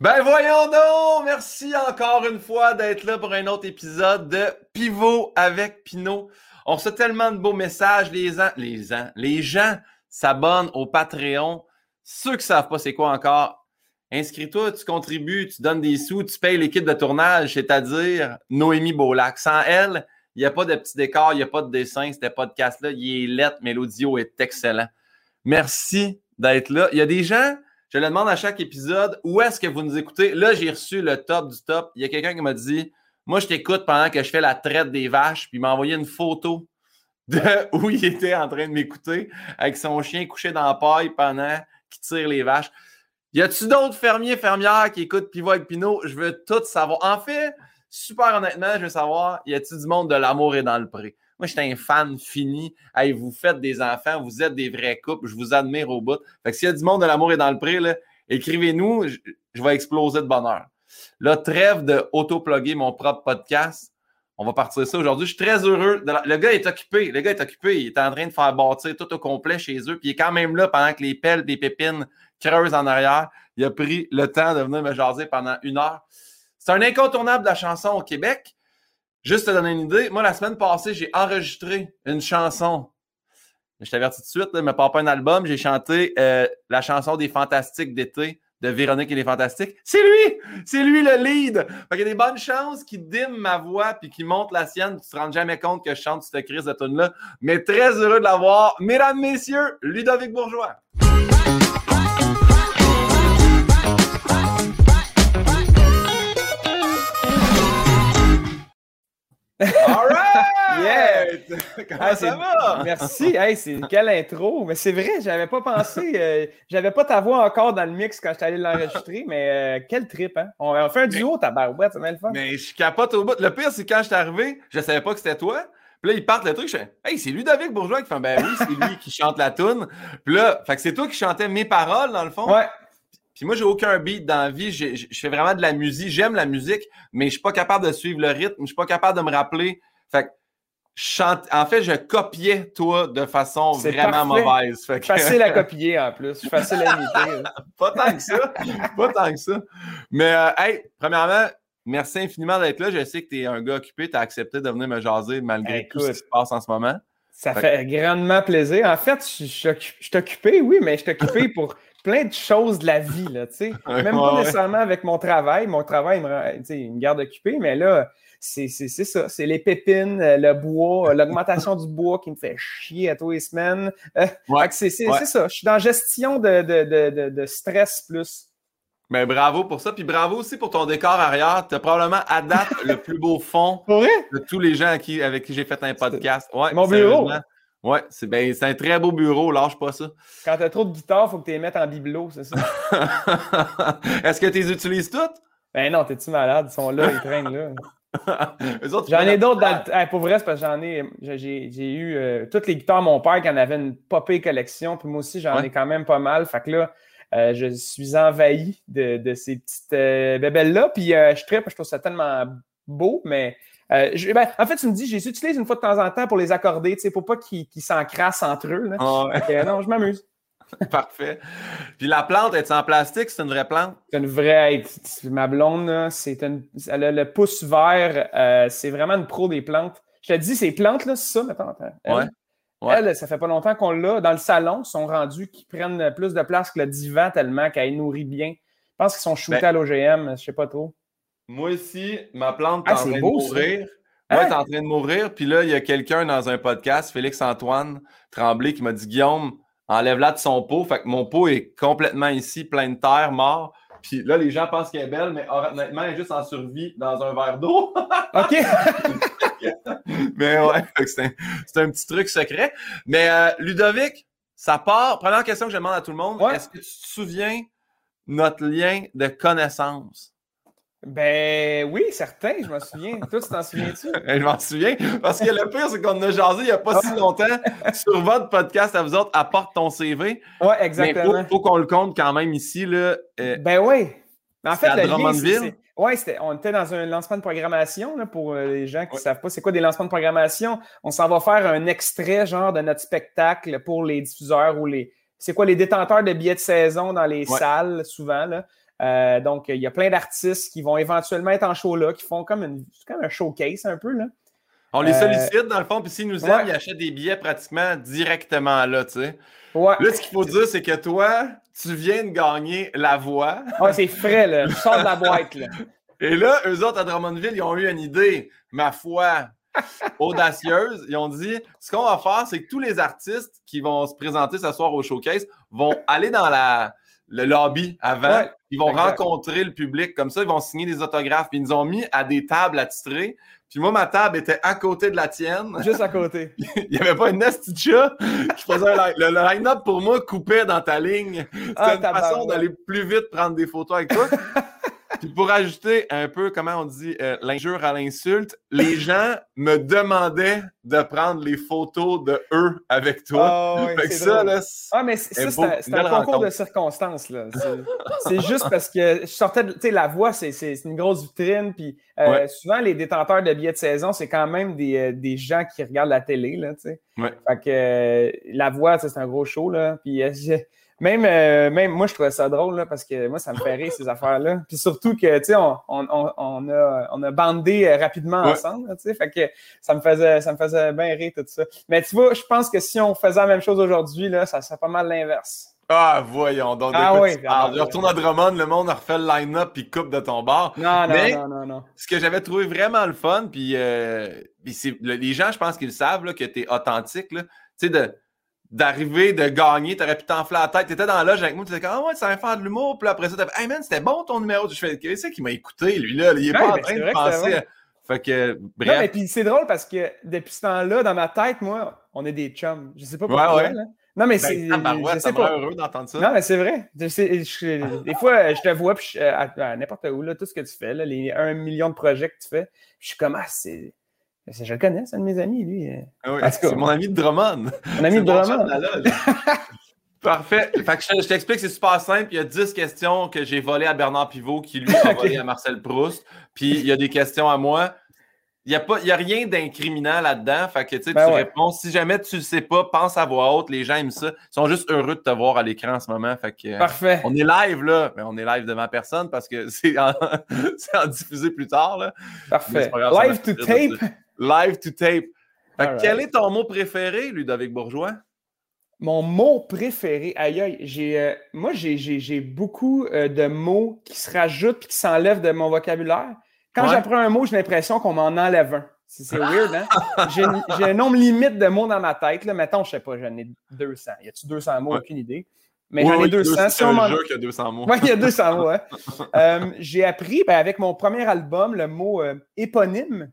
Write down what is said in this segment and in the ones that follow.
Ben voyons donc! Merci encore une fois d'être là pour un autre épisode de Pivot avec Pinot. On reçoit tellement de beaux messages. Les, gens, les, gens, les gens s'abonnent au Patreon. Ceux qui savent pas c'est quoi encore, inscris-toi, tu contribues, tu donnes des sous, tu payes l'équipe de tournage, c'est-à-dire Noémie Beaulac. Sans elle, il n'y a pas de petit décor, il n'y a pas de dessin, ce podcast-là. Il est lettre, mais l'audio est excellent. Merci d'être là. Il y a des gens, je le demande à chaque épisode, où est-ce que vous nous écoutez? Là, j'ai reçu le top du top. Il y a quelqu'un qui m'a dit, moi, je t'écoute pendant que je fais la traite des vaches, puis il m'a envoyé une photo de où il était en train de m'écouter avec son chien couché dans la paille pendant qu'il tire les vaches. Y a-tu d'autres fermiers, fermières qui écoutent Pivot avec Pinot? Je veux tout savoir. En fait, super honnêtement, je veux savoir, y a-tu du monde de l'amour et dans le pré? Moi, j'étais un fan fini. Vous faites des enfants, vous êtes des vrais couples, je vous admire au bout. Fait que s'il y a du monde de l'amour et dans le pré, écrivez-nous, je, vais exploser de bonheur. Là, trêve de auto-plugger mon propre podcast. On va partir ça aujourd'hui. Je suis très heureux. Le gars est occupé. Le gars est occupé. Il est en train de faire bâtir tout au complet chez eux. Puis il est quand même là pendant que les pelles des pépines creusent en arrière. Il a pris le temps de venir me jaser pendant une heure. C'est un incontournable de la chanson au Québec. Juste te donner une idée, moi, la semaine passée, j'ai enregistré une chanson. Je t'avertis tout de suite, ne me pas un album. J'ai chanté euh, la chanson des Fantastiques d'été de Véronique et les Fantastiques. C'est lui! C'est lui le lead! Il y a des bonnes chances qui dîment ma voix puis qui montent la sienne. Tu te rends jamais compte que je chante cette crise de tune-là. Mais très heureux de l'avoir. Mesdames, messieurs, Ludovic Bourgeois. All right! Comment ça va? Merci. Hey, c'est quelle intro. Mais c'est vrai, j'avais pas pensé. Euh, j'avais pas ta voix encore dans le mix quand j'étais allé l'enregistrer, mais euh, quel trip, hein? On, fait un duo, ta barouette, c'est le fun. Mais je capote au bout. Le pire, c'est quand je suis arrivé, je savais pas que c'était toi. Puis là, ils partent le truc, je fais Hey, c'est Ludovic Bourgeois qui fait Ben oui, c'est lui qui chante la tune. Puis là, fait que c'est toi qui chantais mes paroles, dans le fond. Ouais. Puis moi, j'ai aucun beat dans la vie. Je fais vraiment de la musique. J'aime la musique, mais je suis pas capable de suivre le rythme. Je suis pas capable de me rappeler. Fait que chante... en fait, je copiais toi de façon vraiment mauvaise. Fait Facile à copier en plus. Facile à imiter. pas tant que ça. pas tant que ça. Mais, euh, hey, premièrement, merci infiniment d'être là. Je sais que tu es un gars occupé. Tu as accepté de venir me jaser malgré tout ce qui se passe en ce moment. Ça fait, grandement plaisir. En fait, je, je, je suis occupé, oui, mais je suis occupé pour plein de choses de la vie, là, tu sais. Même pas nécessairement avec mon travail. Mon travail, il me, garde occupé, mais là, c'est ça. C'est les pépines, euh, le bois, euh, l'augmentation du bois qui me fait chier à tous les semaines. Euh, c'est ça. Je suis dans gestion de, de, de, stress plus. Mais bravo pour ça. Puis bravo aussi pour ton décor arrière. Tu as probablement à date le plus beau fond de tous les gens avec qui, avec qui j'ai fait un podcast. Ouais, mon bureau. Ouais, c'est ben, un très beau bureau, lâche pas ça. Quand t'as trop de guitares, il faut que tu les mettes en bibelot, c'est ça? Est-ce que tu les utilises toutes? Ben non, t'es-tu malade? Ils sont là, ils traînent là. j'en ai d'autres dans le... Pour vrai, c'est parce que j'en ai. J'ai eu euh, toutes les guitares mon père qui en avait une popée collection. Puis moi aussi, j'en ai quand même pas mal. Fait que là, euh, je suis envahi de, de ces petites euh, bébelles-là. Puis je tripe, je trouve ça tellement beau, mais euh, ben, en fait, tu me dis, je les utilise une fois de temps en temps pour les accorder, tu sais, pour pas qu'ils s'encrassent entre eux. Ah non, je m'amuse. Parfait. Puis la plante, est en plastique? C'est une vraie plante? C'est une vraie. Ma blonde, c'est une, elle a le pouce vert. Euh, c'est vraiment une pro des plantes. Je te dis, ces plantes-là, c'est ça, maintenant. Elle, ouais. elle, ça fait pas longtemps qu'on l'a. Dans le salon, sont rendus qui prennent plus de place que le divan tellement qu'elle nourrit bien. Je pense qu'ils sont shootés ben à l'OGM, je sais pas trop. Moi aussi, ma plante est ah, en train de mourir. Moi, est en train de mourir. Puis là, il y a quelqu'un dans un podcast, Félix-Antoine Tremblay, qui m'a dit Guillaume, enlève-la de son pot. Fait que mon pot est complètement ici, plein de terre, mort. Puis là, les gens pensent qu'elle est belle, mais honnêtement, elle est juste en survie dans un verre d'eau. OK. mais ouais, c'est un, petit truc secret. Mais euh, Ludovic, ça part. Première question que je demande à tout le monde est-ce que tu te souviens notre lien de connaissance? Ben oui, certain, je m'en souviens. Toi, tu t'en souviens-tu? je m'en souviens. Parce que le pire, c'est qu'on a jasé il n'y a pas si longtemps sur votre podcast à vous autres, apporte ton CV. Oui, exactement. Mais il faut, qu'on le compte quand même ici. Là, euh, ben oui. En fait, le lien, oui, on était dans un lancement de programmation là, pour euh, les gens qui ne savent pas c'est quoi des lancements de programmation. On s'en va faire un extrait genre de notre spectacle pour les diffuseurs ou les. C'est quoi les détenteurs de billets de saison dans les salles, souvent. Là. Euh, donc, il y a plein d'artistes qui vont éventuellement être en show là, qui font comme, une, comme un showcase un peu. Là. On les sollicite dans le fond, puis s'ils nous aiment, ils achètent des billets pratiquement directement là, tu sais. Là, ce qu'il faut dire, c'est que toi, tu viens de gagner la voix. Ouais, c'est frais, là. Je sors de la boîte, là. Et là, eux autres à Drummondville, ils ont eu une idée, ma foi, audacieuse. Ils ont dit ce qu'on va faire, c'est que tous les artistes qui vont se présenter ce soir au showcase vont aller dans la, le lobby avant. ils vont rencontrer le public comme ça, ils vont signer des autographes. Puis ils nous ont mis à des tables attitrées. Puis moi, ma table était à côté de la tienne. Juste à côté. Il n'y avait pas une nasty chat. Je faisais le, line-up pour moi coupait dans ta ligne. C'était ah, une façon d'aller plus vite prendre des photos avec toi. Puis pour ajouter un peu, comment on dit, euh, l'injure à l'insulte, les gens me demandaient de prendre les photos de eux avec toi. Oh, fait que ça, là, ah, mais c'est un, concours de circonstances. Là. C'est juste parce que je sortais de. Tu sais, la voix, c'est une grosse vitrine. Puis euh, souvent, les détenteurs de billets de saison, c'est quand même des, euh, des, gens qui regardent la télé. Là. Fait que la voix, c'est un gros show. Là. Puis même, euh, même moi, je trouvais ça drôle là, parce que moi, ça me fait rire ces affaires-là. Puis surtout que, tu sais, on, on, on, a, on a bandé euh, rapidement ensemble, tu sais. Fait que ça me faisait, ça me faisait bien rire tout ça. Mais tu vois, je pense que si on faisait la même chose aujourd'hui, là, ça serait pas mal l'inverse. Ah, voyons donc. Ah oui. je retourne à Drummond, le monde refait le line-up puis coupe de ton bar. Non, non, non, non, non. Ce que j'avais trouvé vraiment le fun, puis, euh, les gens, je pense qu'ils savent là, que tu es authentique. Tu sais, de d'arriver, de gagner, t'aurais pu t'enfler la tête. T'étais dans la loge avec moi, t'étais comme, ah ouais, ça va faire de l'humour. Puis après ça, t'as fait, hey man, c'était bon ton numéro. Je fais, qu'est-ce qu'il m'a écouté, lui, là? Il est pas en train de penser. Fait que, bref. Non, mais puis c'est drôle parce que depuis ce temps-là, dans ma tête, moi, on est des chums. Je sais pas pourquoi. Ouais, ouais. Là. Non, mais ben, c'est. je sais pas. heureux d'entendre ça. Non, mais c'est vrai. des fois, je te vois puis à, n'importe où, là, tout ce que tu fais, là, les un million de projets que tu fais, je suis comme, ah, c'est je le connais, c'est un de mes amis, lui. Ah oui, c'est mon ami de Drummond. Mon ami de Drummond. Parfait. Fait que je, t'explique, c'est super simple. Il y a 10 questions que j'ai volées à Bernard Pivot qui lui a volé à Marcel Proust. Puis il y a des questions à moi. Il n'y a, a rien d'incriminant là-dedans. Fait que tu, ben réponds. Si jamais tu ne sais pas, pense à voix haute. Les gens aiment ça. Ils sont juste heureux de te voir à l'écran en ce moment. Fait que, Parfait. on est live là. Mais on est live de ma personne parce que c'est en, diffusé plus tard. Là. Parfait. live to tape. Live to tape. Quel est ton mot préféré, Ludovic Bourgeois? Mon mot préféré, aïe aïe, j'ai, euh, moi j'ai beaucoup euh, de mots qui se rajoutent et qui s'enlèvent de mon vocabulaire. Quand j'apprends un mot, j'ai l'impression qu'on m'en enlève un. C'est weird, hein? j'ai un nombre limite de mots dans ma tête. Là. Mettons, je sais pas, j'en ai 200. Y a-tu 200 mots? Aucune idée. Mais j'en ai 200. C'est un jeu qui a 200 mots. Oui, il y a 200 mots. Hein. Euh, j'ai appris ben, avec mon premier album le mot éponyme.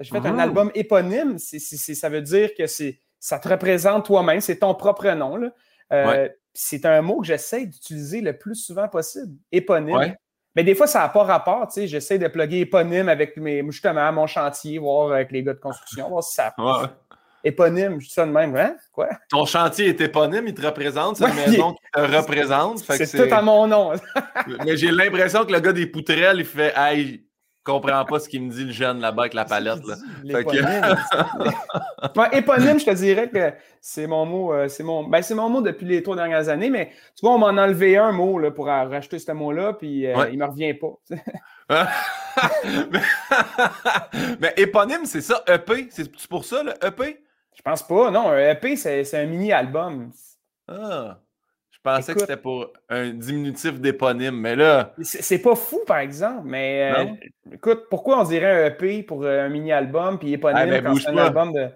Je fais un ah. album éponyme. ça veut dire que ça te représente toi-même, c'est ton propre nom. Euh, c'est un mot que j'essaie d'utiliser le plus souvent possible. Éponyme. Mais des fois, ça n'a pas rapport. J'essaie de plugger éponyme avec mes, justement mon chantier, voir avec les gars de construction, voir si ça. Éponyme, je dis ça de même. Hein? Quoi? Ton chantier est éponyme, il te représente, c'est une maison qui te représente. C'est tout à mon nom. Mais j'ai l'impression que le gars des poutrelles, il fait Hey, comprends pas ce qu'il me dit le jeune là-bas avec la palette. Là. éponyme, je te dirais que c'est mon mot, euh, c'est mon, ben, c'est mon mot depuis les trois dernières années, mais tu vois, on m'en a enlevé un mot là, pour racheter ce mot-là, puis euh, il me revient pas. mais, éponyme, c'est ça, EP, c'est pour ça, le EP? Je pense pas, non, un EP, c'est un mini-album. Ah. Je pensais que c'était pour un diminutif d'éponyme, mais là. C'est pas fou, par exemple, mais euh, écoute, pourquoi on dirait un EP pour euh, un mini-album puis éponyme ah, ben, quand c'est un album de.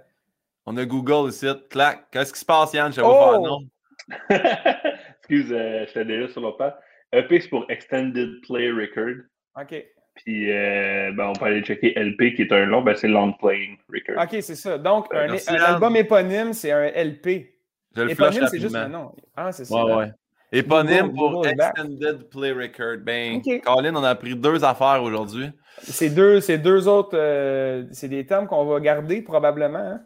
On a Google ici, clac. Qu'est-ce qui se passe, Yann? Je vais oh! faire non. Excuse, euh, j'étais déjà sur le pas. EP, c'est pour Extended Play Record. OK. Puis, ben, on peut aller checker LP, qui est un long, ben, c'est Long Playing Record. OK, c'est ça. Donc, un, album éponyme, c'est un LP. Je le Éponyme, c'est juste un nom. Ah, c'est ça. Ouais, ouais. Éponyme pour Extended Play Record. Ben, Colin, on a pris deux affaires aujourd'hui. C'est deux, deux autres, euh, c'est des termes qu'on va garder probablement. Hein?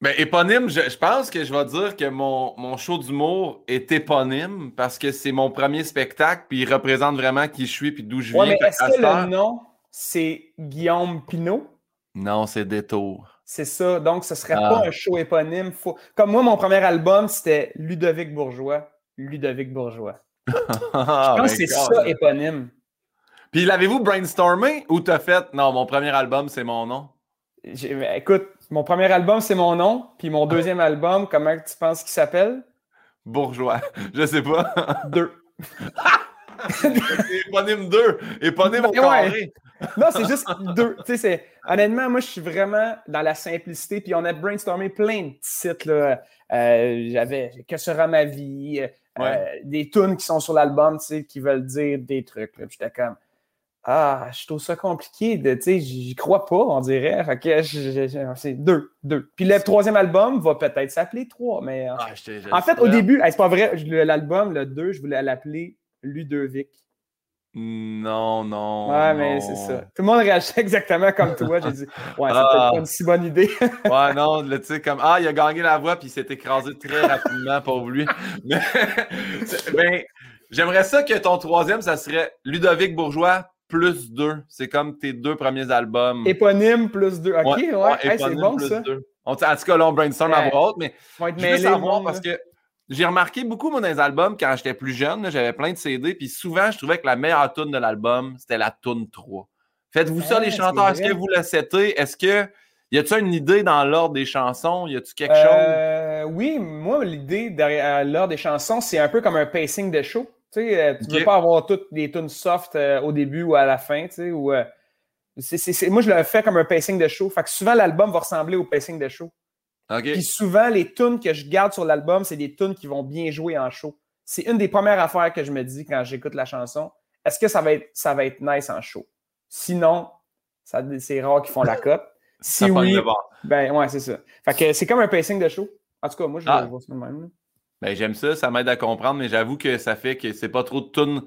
Ben, éponyme, je, pense que je vais dire que mon, mon show d'humour est éponyme parce que c'est mon premier spectacle, puis il représente vraiment qui je suis, puis d'où je viens. mais est-ce que le nom, c'est Guillaume Pinot? Non, c'est Détour. C'est ça. Donc, ce ne serait pas ah. un show éponyme. Comme moi, mon premier album, c'était Ludovic Bourgeois. Ludovic Bourgeois. je pense que c'est ça, éponyme. Puis l'avez-vous brainstormé ou t'as fait non, mon premier album, c'est mon nom? Écoute, mon premier album, c'est mon nom. Puis mon deuxième album, comment tu penses qu'il s'appelle? Bourgeois. Je sais pas. Deux. éponyme 2. Éponyme au carré. Non, c'est juste deux. Tu sais, honnêtement, moi, je suis vraiment dans la simplicité. Puis on a brainstormé plein de titres. Là. Euh, j'avais Que sera ma vie? Euh, des tunes qui sont sur l'album, tu sais, qui veulent dire des trucs. J'étais comme, ah, je trouve ça compliqué. Tu sais, j'y crois pas, on dirait. Fait que c'est deux, deux. Puis le troisième album va peut-être s'appeler trois, mais. Ah, en fait, au début, c'est pas vrai, l'album, le deux, je voulais l'appeler Ludovic. Non, non. Ouais, mais c'est ça. Tout le monde réagit exactement comme toi. J'ai dit, ouais, c'est peut-être ah. pas une si bonne idée. ouais, non, tu sais, comme, ah, il a gagné la voix, puis il s'est écrasé très rapidement, pour lui. Mais, ben, j'aimerais ça que ton troisième, ça serait Ludovic Bourgeois, plus deux. C'est comme tes deux premiers albums. Éponyme plus deux. OK, ouais, c'est bon ça. en tout cas, là, on brainstorm à voix haute, mais je veux savoir parce que j'ai remarqué beaucoup, moi, dans les albums, quand j'étais plus jeune, j'avais plein de CD, puis souvent, je trouvais que la meilleure tune de l'album, c'était la tune 3. Faites-vous ça, les chanteurs? Est-ce que vous le setez? Est-ce que. Y a-tu une idée dans l'ordre des chansons? Y a-tu quelque euh, chose? Oui, moi, l'idée derrière l'ordre des chansons, c'est un peu comme un pacing de show. Tu sais, euh, veux pas avoir toutes les tunes soft euh, au début ou à la fin, tu sais, ou, euh, moi, je le fais comme un pacing de show. Fait que souvent, l'album va ressembler au pacing de show. Puis souvent, les tunes que je garde sur l'album, c'est des tunes qui vont bien jouer en show. C'est une des premières affaires que je me dis quand j'écoute la chanson. Est-ce que ça va, être, ça va être nice en show? Sinon, c'est rare qu'ils font la cote. Si oui, ben ouais, c'est ça. Fait que c'est comme un pacing de show. En tout cas, moi, je ah. vois ça de même. Ben, j'aime ça, ça m'aide à comprendre, mais j'avoue que ça fait que c'est pas trop de tunes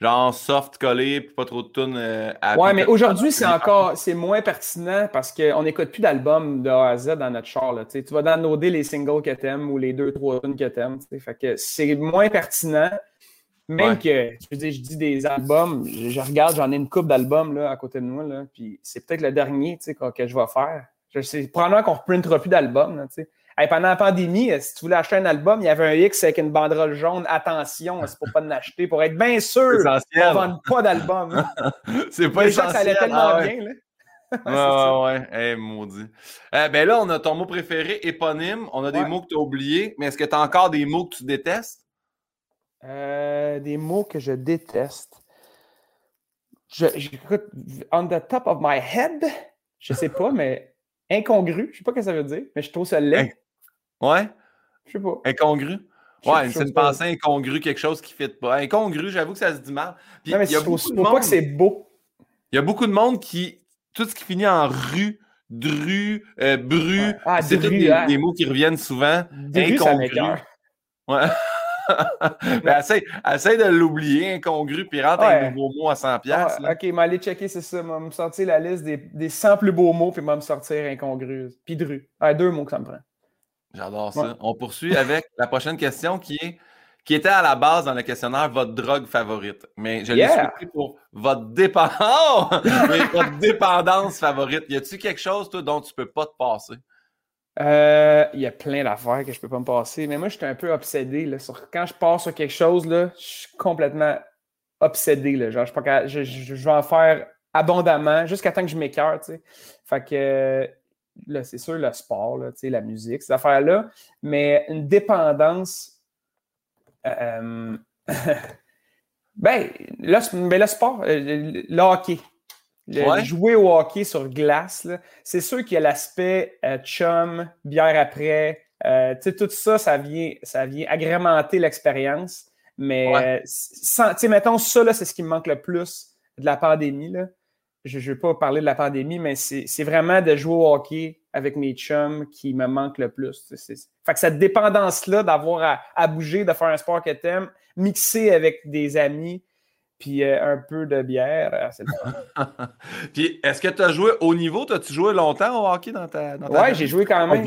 genre soft collé, puis pas trop de tunes euh, Ouais, mais aujourd'hui, c'est encore c'est moins pertinent parce qu'on n'écoute plus d'albums de A à Z dans notre char. Là, tu vas downloader les singles que t'aimes ou les deux, trois tunes que t'aimes. Fait que c'est moins pertinent. Même que, je veux dire, je dis des albums, je, regarde, j'en ai une coupe d'albums là, à côté de moi, là, puis c'est peut-être le dernier que, que je vais faire. Je sais, probablement qu'on ne reprintera plus d'albums. Pendant la pandémie, si tu voulais acheter un album, il y avait un X avec une banderole jaune. Attention, c'est pour pas l'acheter, pour être bien sûr qu'on ne vende pas d'album. c'est pas essentiel. ça allait tellement ah bien. Là. ouais, ouais, hey, maudit. Euh, ben là, on a ton mot préféré, éponyme. On a des mots que tu as oubliés, mais est-ce que tu as encore des mots que tu détestes? Euh, des mots que je déteste. Je, on the top of my head, je sais pas, mais incongru, je sais pas ce que ça veut dire, mais je trouve ça laid. Ouais? Je sais pas. Incongru? Ouais, c'est une pensée incongrue, quelque chose qui ne fit pas. Incongru, j'avoue que ça se dit mal. non, mais il y a beaucoup de monde, pas que c'est beau. Il y a beaucoup de monde qui. Tout ce qui finit en rue, dru, euh, bru, ah, c'est des, des, mots qui reviennent souvent. Dru, incongru. Ouais. ben, essaye, de l'oublier, incongru, puis rentre un nouveau mot à 100$. pièces ok, mais allez checker, c'est ça. Je me sortir la liste des, des 100 plus beaux mots, puis me sortir incongru. Puis dru. deux mots que ça me prend. J'adore ça. On poursuit avec la prochaine question qui est qui était à la base dans le questionnaire votre drogue favorite. Mais je l'ai souhaité pour votre dépendance. votre dépendance favorite. Y a-t-il quelque chose, toi, dont tu peux pas te passer? Euh, il y a plein d'affaires que je peux pas me passer, mais moi, je suis un peu obsédé. Là, sur, quand je passe sur quelque chose, là, je suis complètement obsédé. Là, genre, je, je, vais en faire abondamment jusqu'à temps que je m'écœure. Fait que c'est sûr, le sport, là, la musique, ces affaires-là, mais une dépendance. Euh, ben, le, ben, le sport, euh, le hockey. Jouer au hockey sur glace, c'est sûr qu'il y a l'aspect euh, chum, bière après. Euh, tout ça, ça vient, ça vient agrémenter l'expérience. Mais, ouais. mettons, ça, c'est ce qui me manque le plus de la pandémie. Là. Je ne vais pas parler de la pandémie, mais c'est vraiment de jouer au hockey avec mes chums qui me manque le plus. Fait que cette dépendance-là d'avoir à, bouger, de faire un sport que tu aimes, mixer avec des amis, puis euh, un peu de bière, euh, c'est Puis est-ce que tu as joué au niveau? As-tu joué longtemps au hockey dans ta. Dans ouais, j'ai joué quand même.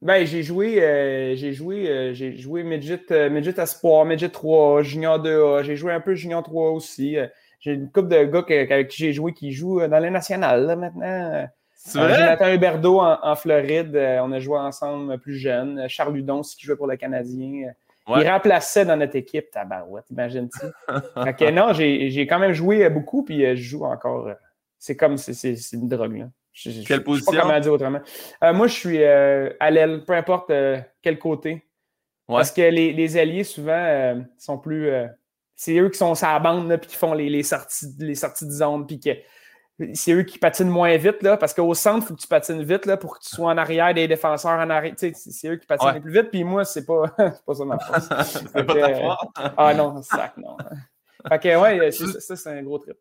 ben, j'ai joué, euh, j'ai joué, j'ai joué midget, midget Espoir, midget 3, junior 2A. J'ai joué un peu junior 3 aussi. J'ai une couple de gars avec qui j'ai joué qui jouent dans les nationales là, maintenant. Jonathan Huberdeau en, Floride, on a joué ensemble plus jeune. Charles Ludon, qui jouait pour le Canadien. Il remplaçait dans notre équipe, tabarouette, imagine-tu. fait non, j'ai quand même joué beaucoup, puis je joue encore. C'est comme, c'est une drogue, là. Quelle position? Je sais pas comment dire autrement. moi, je suis à l'aile, peu importe quel côté. Parce que les, les alliés, souvent, sont plus c'est eux qui sont sur la bande, puis qui font les, les, sorties, les sorties de zone, puis que c'est eux qui patinent moins vite, là, parce qu'au centre, il faut que tu patines vite là, pour que tu sois en arrière des défenseurs en arrière. C'est eux qui patinent plus vite, puis moi, c'est pas, pas ça ma force. c'est pas ta force. ah non, sac, non. fait que, ouais, ça, c'est un gros trip.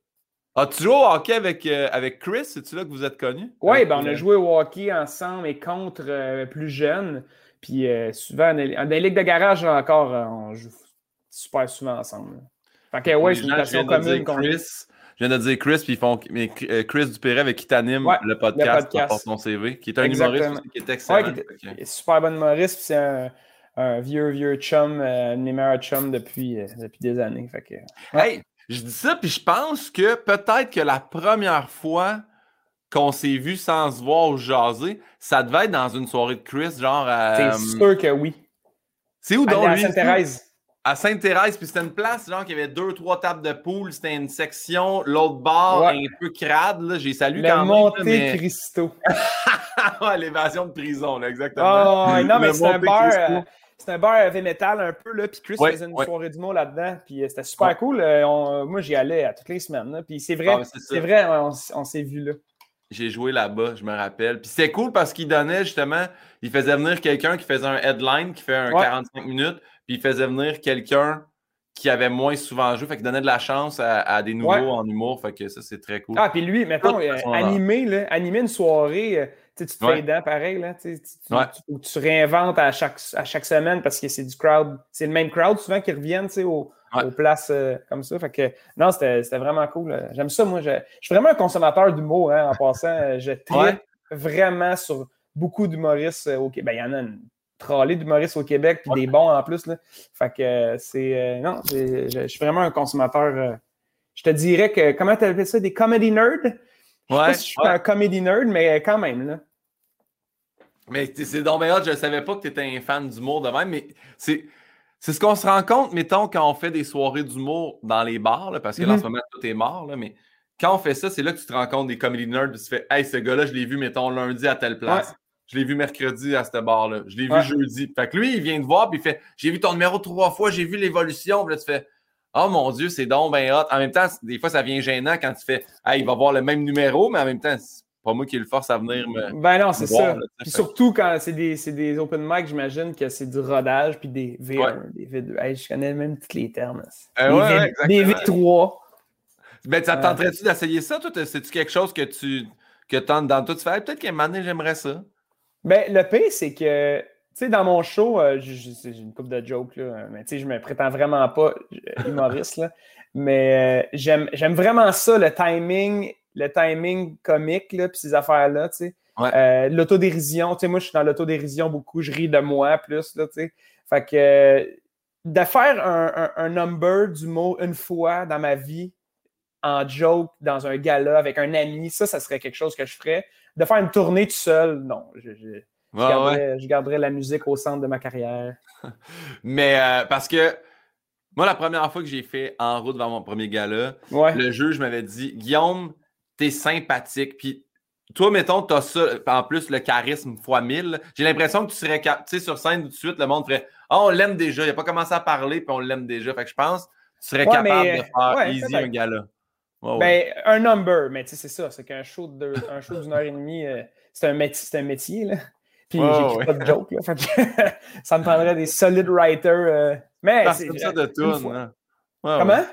Ah, tu joues au hockey avec, euh, avec Chris? C'est-tu là que vous êtes connus? Oui, ben, on a joué au hockey ensemble et contre euh, plus jeunes. Puis euh, souvent, dans les ligues de garage, encore, on joue super souvent ensemble. Fait que, ouais, c'est une passion commune. Chris, je viens de dire Chris, puis ils font mais euh, Chris Dupéret avec qui t'anime le podcast, le podcast. ton CV, qui est un humoriste qui est excellent. Ouais, qui est, super bon humoriste, c'est un, un, vieux, vieux chum, euh, un de mes meilleurs chums depuis, euh, depuis des années. Fait que, Hey, je dis ça, puis je pense que peut-être que la première fois qu'on s'est vu sans se voir ou jaser, ça devait être dans une soirée de Chris, genre à. C'est sûr que oui. C'est où donc, lui? Sainte-Thérèse à Sainte-Thérèse, puis c'était une place, genre, qui avait deux, trois tables de poule, c'était une section, l'autre bar, un peu crade, là, j'ai salué quand Monte mais... Cristo. l'évasion de prison, là, exactement. Oh, non, mais c'est un bar... Euh, c'est un bar heavy metal un peu, là, puis Chris faisait une soirée du mot là-dedans, puis euh, c'était super cool. Euh, moi, j'y allais à toutes les semaines, là, puis c'est vrai, ah, c'est vrai, on, s'est vu là. J'ai joué là-bas, je me rappelle. Puis c'était cool parce qu'il donnait justement, il faisait venir quelqu'un qui faisait un headline, qui fait un 45 minutes, puis il faisait venir quelqu'un qui avait moins souvent joué, fait qu'il donnait de la chance à, des nouveaux en humour, fait que ça, c'est très cool. Ah, puis lui, mettons, euh, animer, là, animer une soirée, euh, tu te fais dents pareil, là, tu, tu, réinventes à chaque, à chaque semaine parce que c'est du crowd, c'est le même crowd souvent qui reviennent, aux, aux places euh, comme ça, fait que non, c'était vraiment cool. J'aime ça, moi, je, suis vraiment un consommateur d'humour, hein, en passant, je tripe vraiment sur beaucoup d'humoristes au Québec. Ben, il y en a une trolley d'humoristes au Québec, puis des bons en plus. Là. Fait que euh, c'est. Euh, non, je, suis vraiment un consommateur. Euh, je te dirais que. Comment tu appelles ça Des comedy nerds? Je sais pas si je suis un comedy nerd, mais quand même. Là. Mais c'est donc bien je ne savais pas que tu étais un fan d'humour de même, mais c'est. C'est ce qu'on se rend compte, mettons, quand on fait des soirées d'humour dans les bars, parce que là, en mm-hmm. ce moment, tout est mort, là, mais quand on fait ça, c'est là que tu te rends compte des comedy nerds, tu fais Hey, ce gars-là, je l'ai vu, mettons, lundi à telle place. Je l'ai vu mercredi à ce bar-là. Je l'ai vu jeudi. Fait que lui, il vient te voir, puis il fait J'ai vu ton numéro trois fois, j'ai vu l'évolution. Puis là, tu fais Oh mon Dieu, c'est donc ben hot. En même temps, des fois, ça vient gênant quand tu fais il va voir le même numéro, mais en même temps, c'est pas moi qui le force à venir me. Ben non, c'est ça. puis surtout quand c'est des, des, open mic, j'imagine que c'est du rodage, puis des V1, des V2. je connais même tous les termes. Euh, des, v, 3 Ben, ça tenterais-tu d'essayer ça, toi? C'est-tu quelque chose que tu que tentes dans tout faire? Peut-être qu'à un moment donné, j'aimerais ça. Ben, le pire, c'est que, tu sais, dans mon show, euh, j'ai une coupe de jokes, là, mais tu sais, je me prétends vraiment pas euh, humoriste, là, mais euh, j'aime vraiment ça, le timing, le timing comique, là, puis ces affaires-là, tu sais. l'autodérision, tu sais, moi, je suis dans l'autodérision beaucoup, je ris de moi plus, là, tu sais. Fait que de faire un, un, number du mot une fois dans ma vie, en joke, dans un gala avec un ami, ça, ça serait quelque chose que je ferais de faire une tournée tout seul, non. Je, je, garderais, la musique au centre de ma carrière. Mais euh, parce que moi, la première fois que j'ai fait en route vers mon premier gala, le juge m'avait dit Guillaume, t'es sympathique. Puis toi, mettons, t'as ça, en plus, le charisme x 1000. J'ai l'impression que tu serais, tu sais, sur scène tout de suite, le monde ferait oh, on l'aime déjà. Il n'a pas commencé à parler, puis on l'aime déjà. Fait que je pense que tu serais capable de faire easy un gala. Ben, un number, mais tu sais, c'est ça. C'est qu'un show d'une heure et demie, euh, c'est un, métier, un métier. Là. Puis j'écris pas de joke. Là, ça me prendrait des solid writers. Euh, mais c'est comme ça de tunes. Hein. Comment?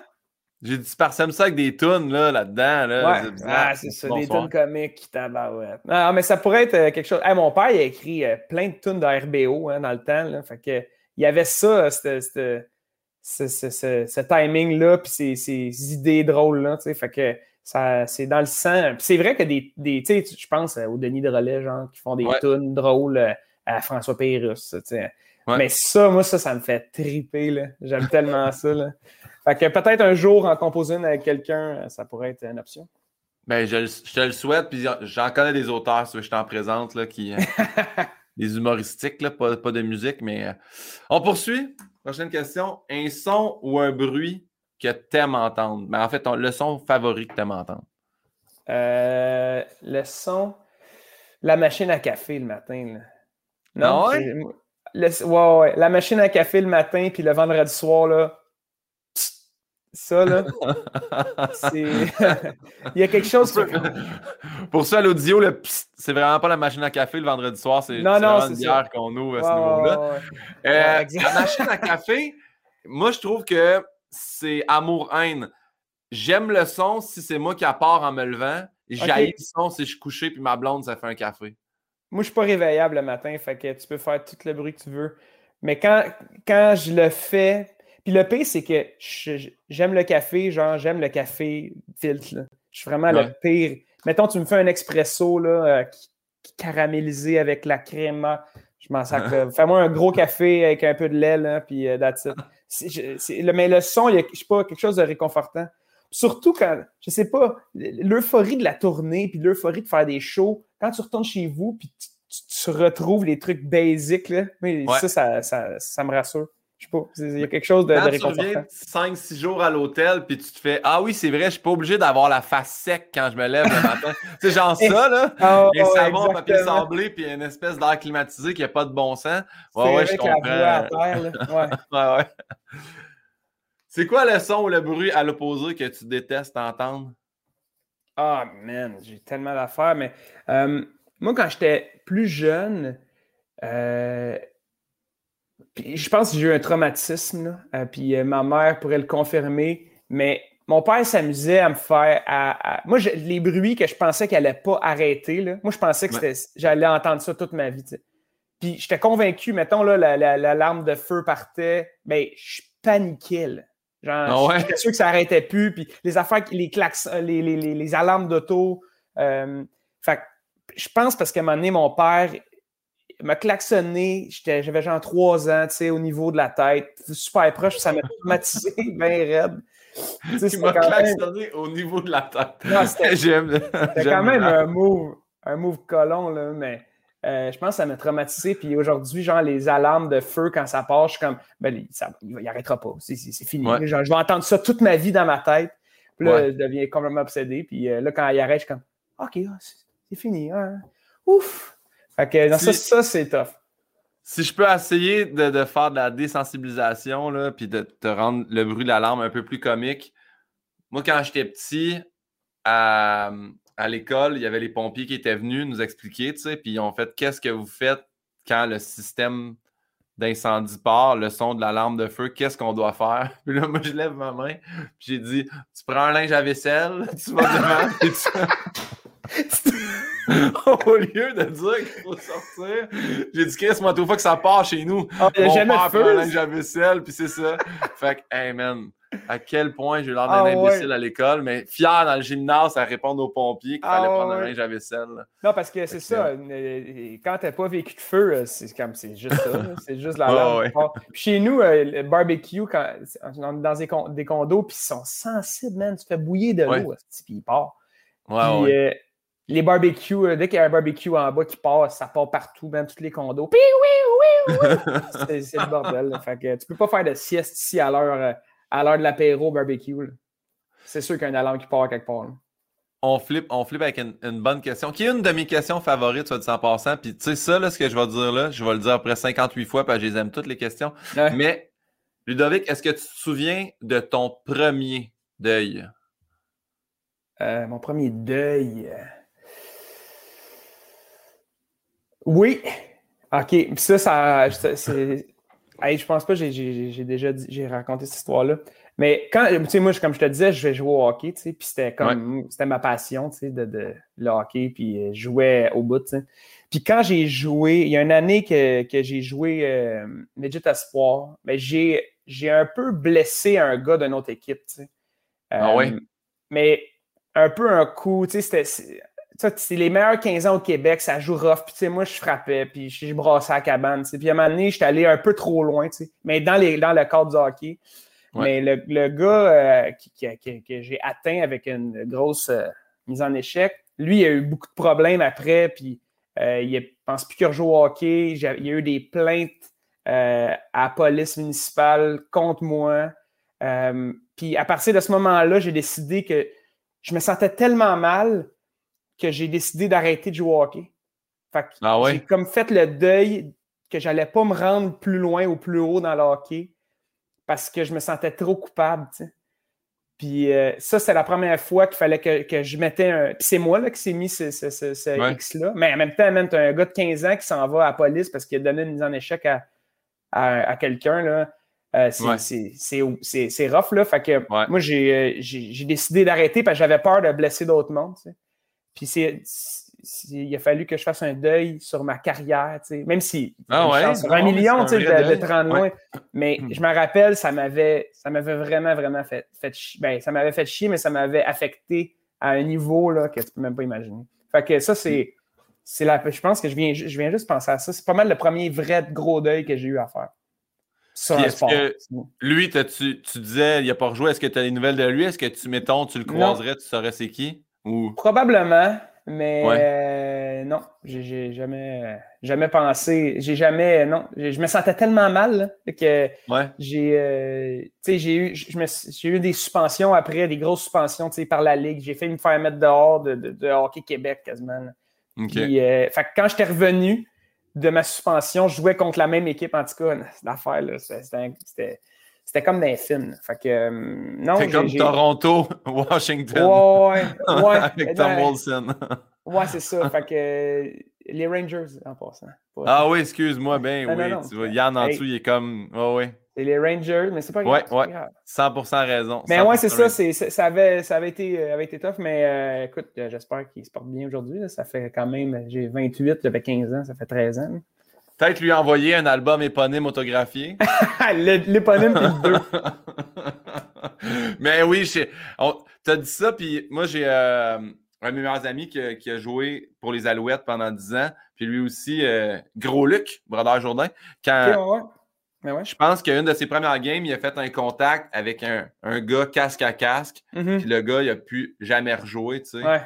J'ai dit parsème ça avec des tunes là, là-dedans. Là, ouais. Ah, c'est ça, des tunes comiques tabarouette. Non, mais ça pourrait être euh, quelque chose. mon père, il a écrit plein de tunes de RBO hein, dans le temps. Là, fait que, il y avait ça, c'était ce, timing-là, puis ces, idées drôles-là, tu sais, fait que ça, c'est dans le sang. c'est vrai que des, des tu sais, je pense au Denis de Relais, genre, qui font des tunes drôles euh, à François Pérusse, tu sais. Mais ça, moi, ça, ça me fait triper, là. J'aime tellement ça, là. Fait que peut-être un jour, en composer une avec quelqu'un, ça pourrait être une option. Ben, je, te le souhaite, puis j'en connais des auteurs, si je t'en présente, là, qui... Euh, des humoristiques, là, pas, pas, de musique, mais... Euh, on poursuit? Prochaine question. Un son ou un bruit que tu aimes entendre? Mais ben, en fait, le son favori que tu aimes entendre? Euh, le son. La machine à café le matin. Non, ah ouais? ouais, La machine à café le matin, puis le vendredi soir, là. Ça, là. c'est. Il y a quelque chose. Pour, pour ça, l'audio, c'est vraiment pas la machine à café le vendredi soir, c'est une bière qu'on ouvre à ce niveau-là. Euh, la machine à café, moi, je trouve que c'est amour-haine. J'aime le son si c'est moi qui part en me levant. J'aille le son si je suis couché puis ma blonde, ça fait un café. Moi, je suis pas réveillable le matin, fait que tu peux faire tout le bruit que tu veux. Mais quand, quand je le fais, puis le pire, c'est que j'aime le café, genre j'aime le café filtre. Je suis vraiment le pire. Mettons, tu me fais un expresso là, euh, caramélisé avec la crème. Je m'en sacre. Fais-moi un gros café avec un peu de lait, là, puis euh, that's it. mais le son, il y a je sais pas, quelque chose de réconfortant. Surtout quand, je sais pas, l'euphorie de la tournée, puis l'euphorie de faire des shows, quand tu retournes chez vous, puis tu, retrouves les trucs basiques, là, ça, ça, ça, me rassure. Je sais pas, il y a quelque chose de, Quand de Tu reviens 5-6 jours à l'hôtel, puis tu te fais Ah oui, c'est vrai, je suis pas obligé d'avoir la face sec quand je me lève le matin. c'est genre ça, là. Oh, un savon, papier sablé, puis une espèce d'air climatisé qui n'a pas de bon sens. Ouais, ouais, je comprends. ouais. ouais, ouais. C'est quoi le son ou le bruit à l'opposé que tu détestes entendre? Ah, man, j'ai tellement d'affaires, mais euh, moi, quand j'étais plus jeune, euh, je pense que j'ai eu un traumatisme, euh, puis euh, ma mère pourrait le confirmer, mais mon père s'amusait à me faire. Moi, les bruits que je pensais qu'elle n'allait pas arrêter, là, moi, je pensais que j'allais entendre ça toute ma vie. Puis j'étais convaincu, mettons, là, la, larme de feu partait, mais je paniquais. Là. Genre, ah j'étais sûr que ça n'arrêtait plus. Puis les affaires, les claques, les, les, les, alarmes d'auto. Euh, fait je pense parce qu'à un moment donné, mon père, m'a klaxonné, j'avais genre trois ans, tu sais, au niveau de la tête, super proche, ça m'a traumatisé bien raide. Tu m'as klaxonné au niveau de la tête. J'aime. C'était quand même un move, un move colon, là, mais euh, je pense que ça m'a traumatisé. Puis aujourd'hui, genre, les alarmes de feu, quand ça part, je suis comme, ben, ça, il n'arrêtera pas, c'est fini. Genre, je vais entendre ça toute ma vie dans ma tête. Puis là, je deviens complètement obsédé. Puis euh, là, quand il arrête, je suis comme, OK, ah, c'est fini. Hein. Ouf! Ça, c'est tough. Si je peux essayer de, faire de la désensibilisation, là, puis de te rendre le bruit de l'alarme un peu plus comique. Moi, quand j'étais petit, à, l'école, il y avait les pompiers qui étaient venus nous expliquer, tu sais, puis ils ont fait qu'est-ce que vous faites quand le système d'incendie part, le son de l'alarme de feu, qu'est-ce qu'on doit faire? Puis là, moi, je lève ma main, puis j'ai dit, tu prends un linge à vaisselle, tu vas devant, et tu... Au lieu de dire qu'il faut sortir, j'ai dit, Chris, moi, toute fois que ça part chez nous, oh, il jamais de feu. linge à vaisselle, puis c'est ça. fait que, hey man, à quel point j'ai l'air d'un ah, imbécile à l'école, mais fier dans le gymnase à répondre aux pompiers qu'il fallait ah, prendre un linge à vaisselle. Non, parce que c'est ça. Euh, quand t'as pas vécu de feu, euh, c'est comme c'est juste ça. c'est juste la lame. chez nous, euh, le barbecue, quand, dans des, des condos, puis ils sont sensibles, man. Tu fais bouillir de l'eau, puis il part. Ouais, ouais les barbecues, euh, dès qu'il y a un barbecue en bas qui passe, ça part partout, même tous les condos. c'est le bordel. Fait que tu peux pas faire de sieste ici à l'heure euh, à l'heure de l'apéro barbecue. C'est sûr qu'il y a une alarme qui part quelque part. On flippe, on flippe avec une, bonne question, qui est une de mes questions favorites, soit dit en passant. Puis tu sais, ça, là, ce que je vais dire là, je vais le dire après 58 fois, parce que je les aime toutes les questions. Mais, Ludovic, est-ce que tu te souviens de ton premier deuil? Euh, mon premier deuil. Oui. OK. ça, ça, c'est. je pense pas que j'ai déjà j'ai raconté cette histoire-là. Mais quand, tu sais, moi, comme je te disais, je vais jouer au hockey, tu sais, puis c'était comme, c'était ma passion, tu sais, de, de, le hockey, puis euh, je jouais au bout, tu sais. Puis quand j'ai joué, il y a une année que, que j'ai joué euh, Midget Espoir, mais j'ai, j'ai un peu blessé un gars d'une autre équipe, tu sais. ah oui? Euh, mais un peu un coup, tu sais, c'était c'est les meilleurs 15 ans au Québec, ça joue rough. Puis, tu sais, moi, je frappais, puis je, brassais à la cabane. Puis, à un moment donné, j'étais allé un peu trop loin, mais dans, les, dans le cadre du hockey. Mais le, le gars euh, qui, que j'ai atteint avec une grosse euh, mise en échec, lui, il a eu beaucoup de problèmes après, puis euh, il ne pense plus qu'il rejoue au hockey. Il y a eu des plaintes à la police municipale contre moi. puis à partir de ce moment-là, j'ai décidé que je me sentais tellement mal que j'ai décidé d'arrêter de jouer au hockey. Ah j'ai comme fait le deuil que j'allais pas me rendre plus loin ou plus haut dans le hockey parce que je me sentais trop coupable. Puis euh, ça, c'est la première fois qu'il fallait que, je mettais un. Puis c'est moi là, qui s'est mis ce, X-là. Mais en même temps, même, tu as un gars de 15 ans qui s'en va à la police parce qu'il a donné une mise en échec à, quelqu'un. Là. Euh, c'est rough, là. Fait que moi, euh, j'ai décidé d'arrêter parce que j'avais peur de blesser d'autres mondes. Puis c'est il a fallu que je fasse un deuil sur ma carrière, même si ah ouais, sur un million de, de, te rendre loin. Mais je me rappelle, ça m'avait ça m'avait vraiment, vraiment fait, fait chier. Ben, ça m'avait fait chier, mais ça m'avait affecté à un niveau là, que tu peux même pas imaginer. Fait que ça, c'est. c'est la, je pense que je viens, je viens juste penser à ça. C'est pas mal le premier vrai gros deuil que j'ai eu à faire. Sur un sport. Que lui, tu, tu disais, il n'a pas rejoué. Est-ce que tu as des nouvelles de lui? Est-ce que tu, mettons, tu le croiserais, tu saurais c'est qui? Ou... Probablement. Mais euh, non, j'ai jamais, jamais pensé. J'ai jamais. Non, je me sentais tellement mal que j'ai euh, j'ai eu, j'ai eu des suspensions après, des grosses suspensions par la Ligue. J'ai fait me faire mettre dehors de, de, Hockey Québec quasiment. Puis, euh, fait quand j'étais revenu de ma suspension, je jouais contre la même équipe. En tout cas, l'affaire, c'était c'était comme dans les films. Fait que, euh, non, c'est comme Toronto, Washington. Ouais, ouais. Avec Tom Wilson. ouais, c'est ça. Fait que les Rangers, en passant. ah oui, excuse-moi, ben oui. tu vois, Yann en dessous, il est comme. Ouais, ouais. C'est les Rangers, mais c'est pas grave. Ouais, ouais. 100% raison. Mais ouais, c'est ça. ça, avait, ça avait, été, euh, avait été tough, mais euh, écoute, j'espère qu'il se porte bien aujourd'hui. Ça fait quand même, j'ai 28, j'avais 15 ans, ça fait 13 ans. Peut-être lui envoyer un album éponyme autographié. L'éponyme puis le 2. Mais oui, tu as dit ça, puis moi, j'ai euh, un de mes meilleurs amis qui, a joué pour les Alouettes pendant 10 ans, puis lui aussi, euh, Gros Luc, Brodeur Jourdain. Quand, Je pense qu'une de ses premières games, il a fait un contact avec un, gars casque à casque, mm-hmm. puis le gars, il a pu jamais rejouer, tu sais.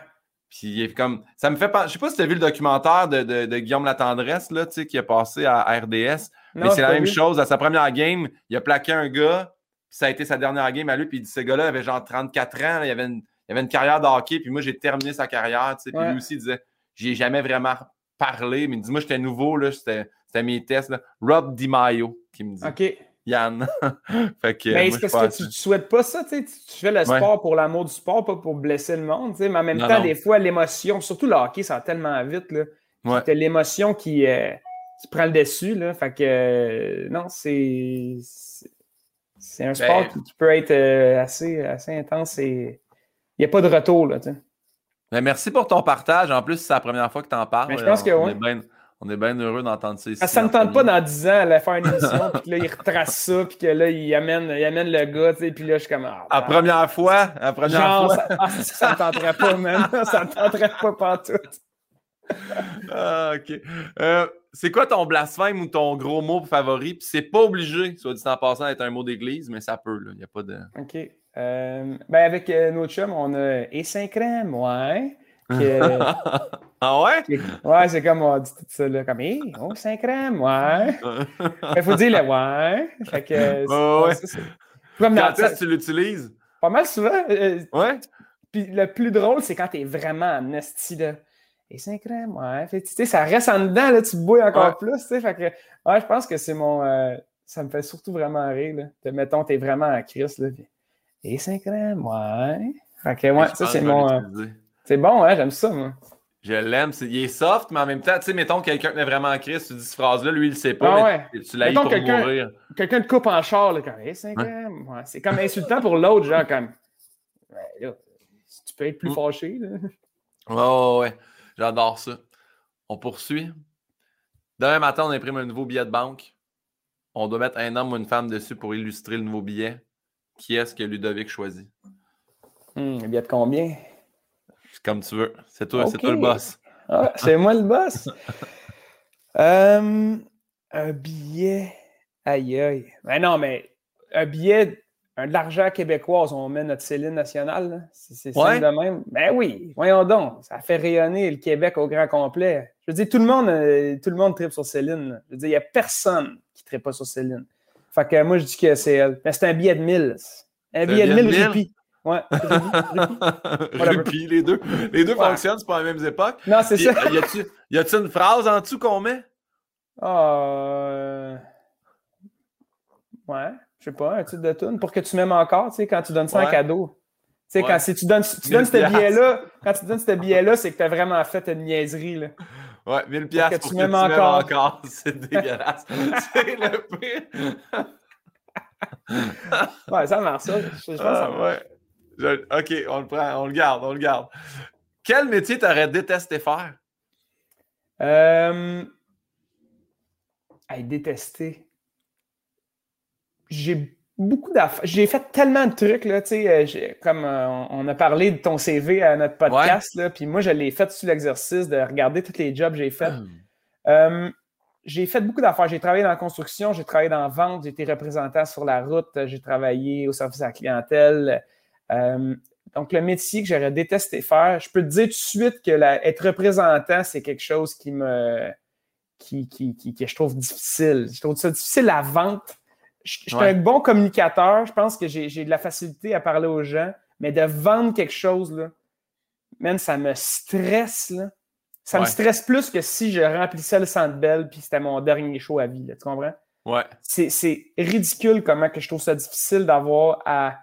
Puis il est comme. Ça me fait pas. Je sais pas si tu as vu le documentaire de, de, de Guillaume Latendresse, là, qui a passé à RDS. mais c'est la même chose. À sa première game, il a plaqué un gars. Puis ça a été sa dernière game à lui. Puis il dit ce gars-là avait genre 34 ans. il, avait une, il avait une carrière de hockey. Puis moi, j'ai terminé sa carrière. Puis lui aussi, il disait J'y ai jamais vraiment parlé. Mais il dit Moi, j'étais nouveau. C'était mes tests. Là. Rob DiMaio qui me dit. OK. Yann. fait que, mais c'est parce que tu, ne souhaites pas ça, tu, fais le sport pour l'amour du sport, pas pour blesser le monde, mais en même temps, des fois, l'émotion, surtout le hockey, ça va tellement vite, là. Ouais. l'émotion qui, euh, qui prend le dessus, là. Fait que, euh, non, c'est... C'est un ben sport qui, peut être euh, assez, assez intense et il n'y a pas de retour, là, ben, merci pour ton partage. En plus, c'est la première fois que tu en parles. Mais je pense que oui. On est bien heureux d'entendre ça ici. Ça ne tente pas dans 10 ans à faire une émission, puis là, il retrace ça, puis que là, il amène, il amène le gars, tu sais, puis là, je suis comme. Ah, la première fois, la première Genre, fois. Ça, ça, me tenterait pas, même. Ça me tenterait pas partout. ah, OK. Euh, c'est quoi ton blasphème ou ton gros mot favori? Puis c'est pas obligé, soit dit en passant, d'être un mot d'église, mais ça peut, là. Il n'y a pas de. OK. Euh, ben avec euh, notre chum, on a et saint crème, ouais. ah ouais? ouais, c'est comme on dit tout ça, là, comme, hé, oh, c'est crème, ouais. Il faut dire le ouais. Fait que, oh, ouais. Quand est-ce que tu l'utilises? Pas mal souvent. Euh, ouais. Puis le plus drôle, c'est quand t'es vraiment en esti, là. Et c'est crème, ouais. Fait, tu sais, ça reste en dedans, là, tu bouilles encore plus, tu sais. Fait que, ouais, je pense que c'est mon. Euh, ça me fait surtout vraiment rire, là. mettons, t'es vraiment en crise, là. et c'est crème, ouais. Fait que, ouais, ça, c'est mon. C'est bon, hein? J'aime ça, moi. Je l'aime. il est soft, mais en même temps, tu sais, mettons quelqu'un qui est vraiment en crise, tu dis cette phrase-là, lui, il le sait pas. Ah ouais. Tu l'as pour mourir. Quelqu'un te coupe en char, là, comme, hey, c'est ouais. Comme insultant pour l'autre, genre, comme. là, tu peux être plus mm. fâché, là. Oh, ouais. J'adore ça. On poursuit. Demain matin, on imprime un nouveau billet de banque. On doit mettre un homme ou une femme dessus pour illustrer le nouveau billet. Qui est-ce que Ludovic choisit? Hum, un billet de combien? Comme tu veux. C'est toi, c'est toi le boss. Ah, c'est moi le boss. Euh, un billet. Aïe aïe. Ben non, mais un billet, un de l'argent québécois, on met notre Céline nationale. C'est ça de même. Ben oui, voyons donc. Ça fait rayonner le Québec au grand complet. Je veux dire, tout le monde, euh, tout le monde tripe sur Céline. Je veux dire, il n'y a personne qui ne pas sur Céline. Fait que moi, je dis que c'est elle. Mais c'est un billet de 1000. Un billet de 1000 rupee. Ouais. Rupee, les deux. Les deux fonctionnent, c'est pas les mêmes époques. Non, c'est ça. Y a-tu une phrase en dessous qu'on met? Ah. Ouais, je sais pas, un titre de tune pour que tu m'aimes encore, tu sais, quand tu donnes ça en cadeau. Tu sais, quand si tu donnes, tu donnes ce billet-là, quand tu donnes ce billet-là, c'est que tu as vraiment fait une niaiserie, là. Ouais, 1000 pièces pour, que, tu m'aimes encore. encore. C'est dégueulasse. c'est le pire. ouais, ça marche, ça. Je, pense ah, Ouais. OK, on le prend, on le garde, on le garde. Quel métier t'aurais détesté faire? Euh... Hey, détester. J'ai beaucoup d'affaires. J'ai fait tellement de trucs, là, tu sais, euh, comme euh, on a parlé de ton CV à notre podcast, là, puis moi, je l'ai fait sur l'exercice de regarder tous les jobs que j'ai faits. Hmm. Euh, j'ai fait beaucoup d'affaires. J'ai travaillé dans la construction, j'ai travaillé dans la vente, j'ai été représentant sur la route, j'ai travaillé au service à la clientèle. Donc, le métier que j'aurais détesté faire, je peux te dire tout de suite que être représentant, c'est quelque chose qui me qui, qui, qui, que je trouve difficile. Je trouve ça difficile la vente je, suis un bon communicateur. Je pense que j'ai de la facilité à parler aux gens, mais de vendre quelque chose, là, même ça me stresse. Là. Ça me stresse plus que si je remplissais le centre belle puis c'était mon dernier show à vie. tu comprends? Ouais. C'est ridicule comment que je trouve ça difficile d'avoir à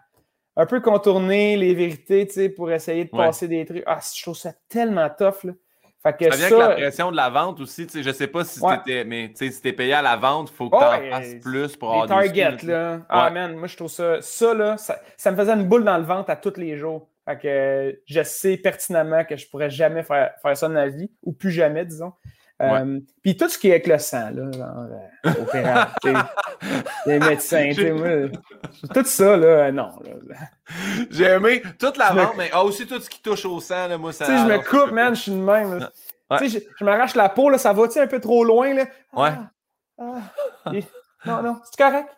un peu contourner les vérités pour essayer de passer des trucs. Ah, je trouve ça tellement tough. Là. Fait que ça vient avec la pression de la vente aussi. Je ne sais pas si tu mais si tu es payé à la vente, il faut que tu en fasses plus pour avoir target, là. Ah, man, moi, je trouve ça. Ça, là, ça, me faisait une boule dans le ventre à tous les jours. Fait que je sais pertinemment que je ne pourrais jamais faire, faire ça dans la vie, ou plus jamais, disons. Euh, puis tout ce qui est avec le sang, là, genre, euh, les médecins, moi, tout ça, là, non. J'ai aimé toute la vente, mais aussi tout ce qui touche au sang, là, moi, ça. Tu sais, je me coupe, man, je suis de même. Tu sais, je, m'arrache la peau, là, ça va-tu un peu trop loin, là? Ouais. Ah, ah. non, non, c'est correct.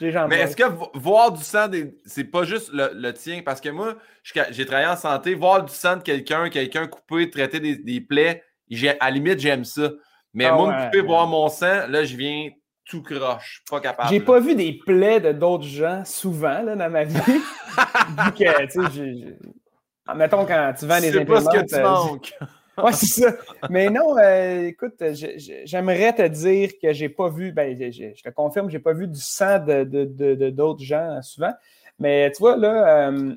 Mais est-ce que voir du sang, c'est pas juste le, tien? Parce que moi, j'ai travaillé en santé, voir du sang de quelqu'un, quelqu'un coupé, traiter des, des plaies, à la limite, j'aime ça. Mais ah moi, ouais, voir mon sang, là, je viens tout croche. Pas capable. J'ai pas vu des plaies de d'autres gens souvent là, dans ma vie. que, tu sais, mettons quand tu vends des imprimantes. C'est pas ce que tu euh, manques. ouais, c'est ça. Mais non, euh, écoute, j'aimerais te dire que j'ai pas vu, ben, je te confirme, j'ai pas vu du sang de, d'autres gens souvent. Mais tu vois, là, euh,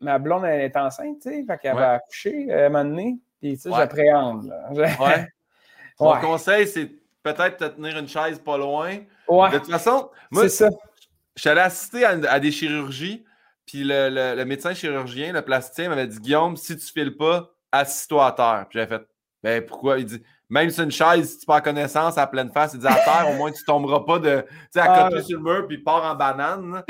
ma blonde elle est enceinte, tu sais, fait qu'elle va accoucher à un moment donné. Puis, sais, j'appréhende. Ouais. Mon conseil, c'est peut-être te tenir une chaise pas loin. Ouais. De toute façon, moi, je suis allé assister à, des chirurgies, puis le, médecin chirurgien, le plasticien, m'avait dit Guillaume, si tu files pas, assis-toi à terre. Puis j'avais fait Ben pourquoi Il dit même sur une chaise, si tu perds connaissance à pleine face, il dit à terre, au moins tu tomberas pas de. Tu sais, à ah, côté sur le mur puis part en banane.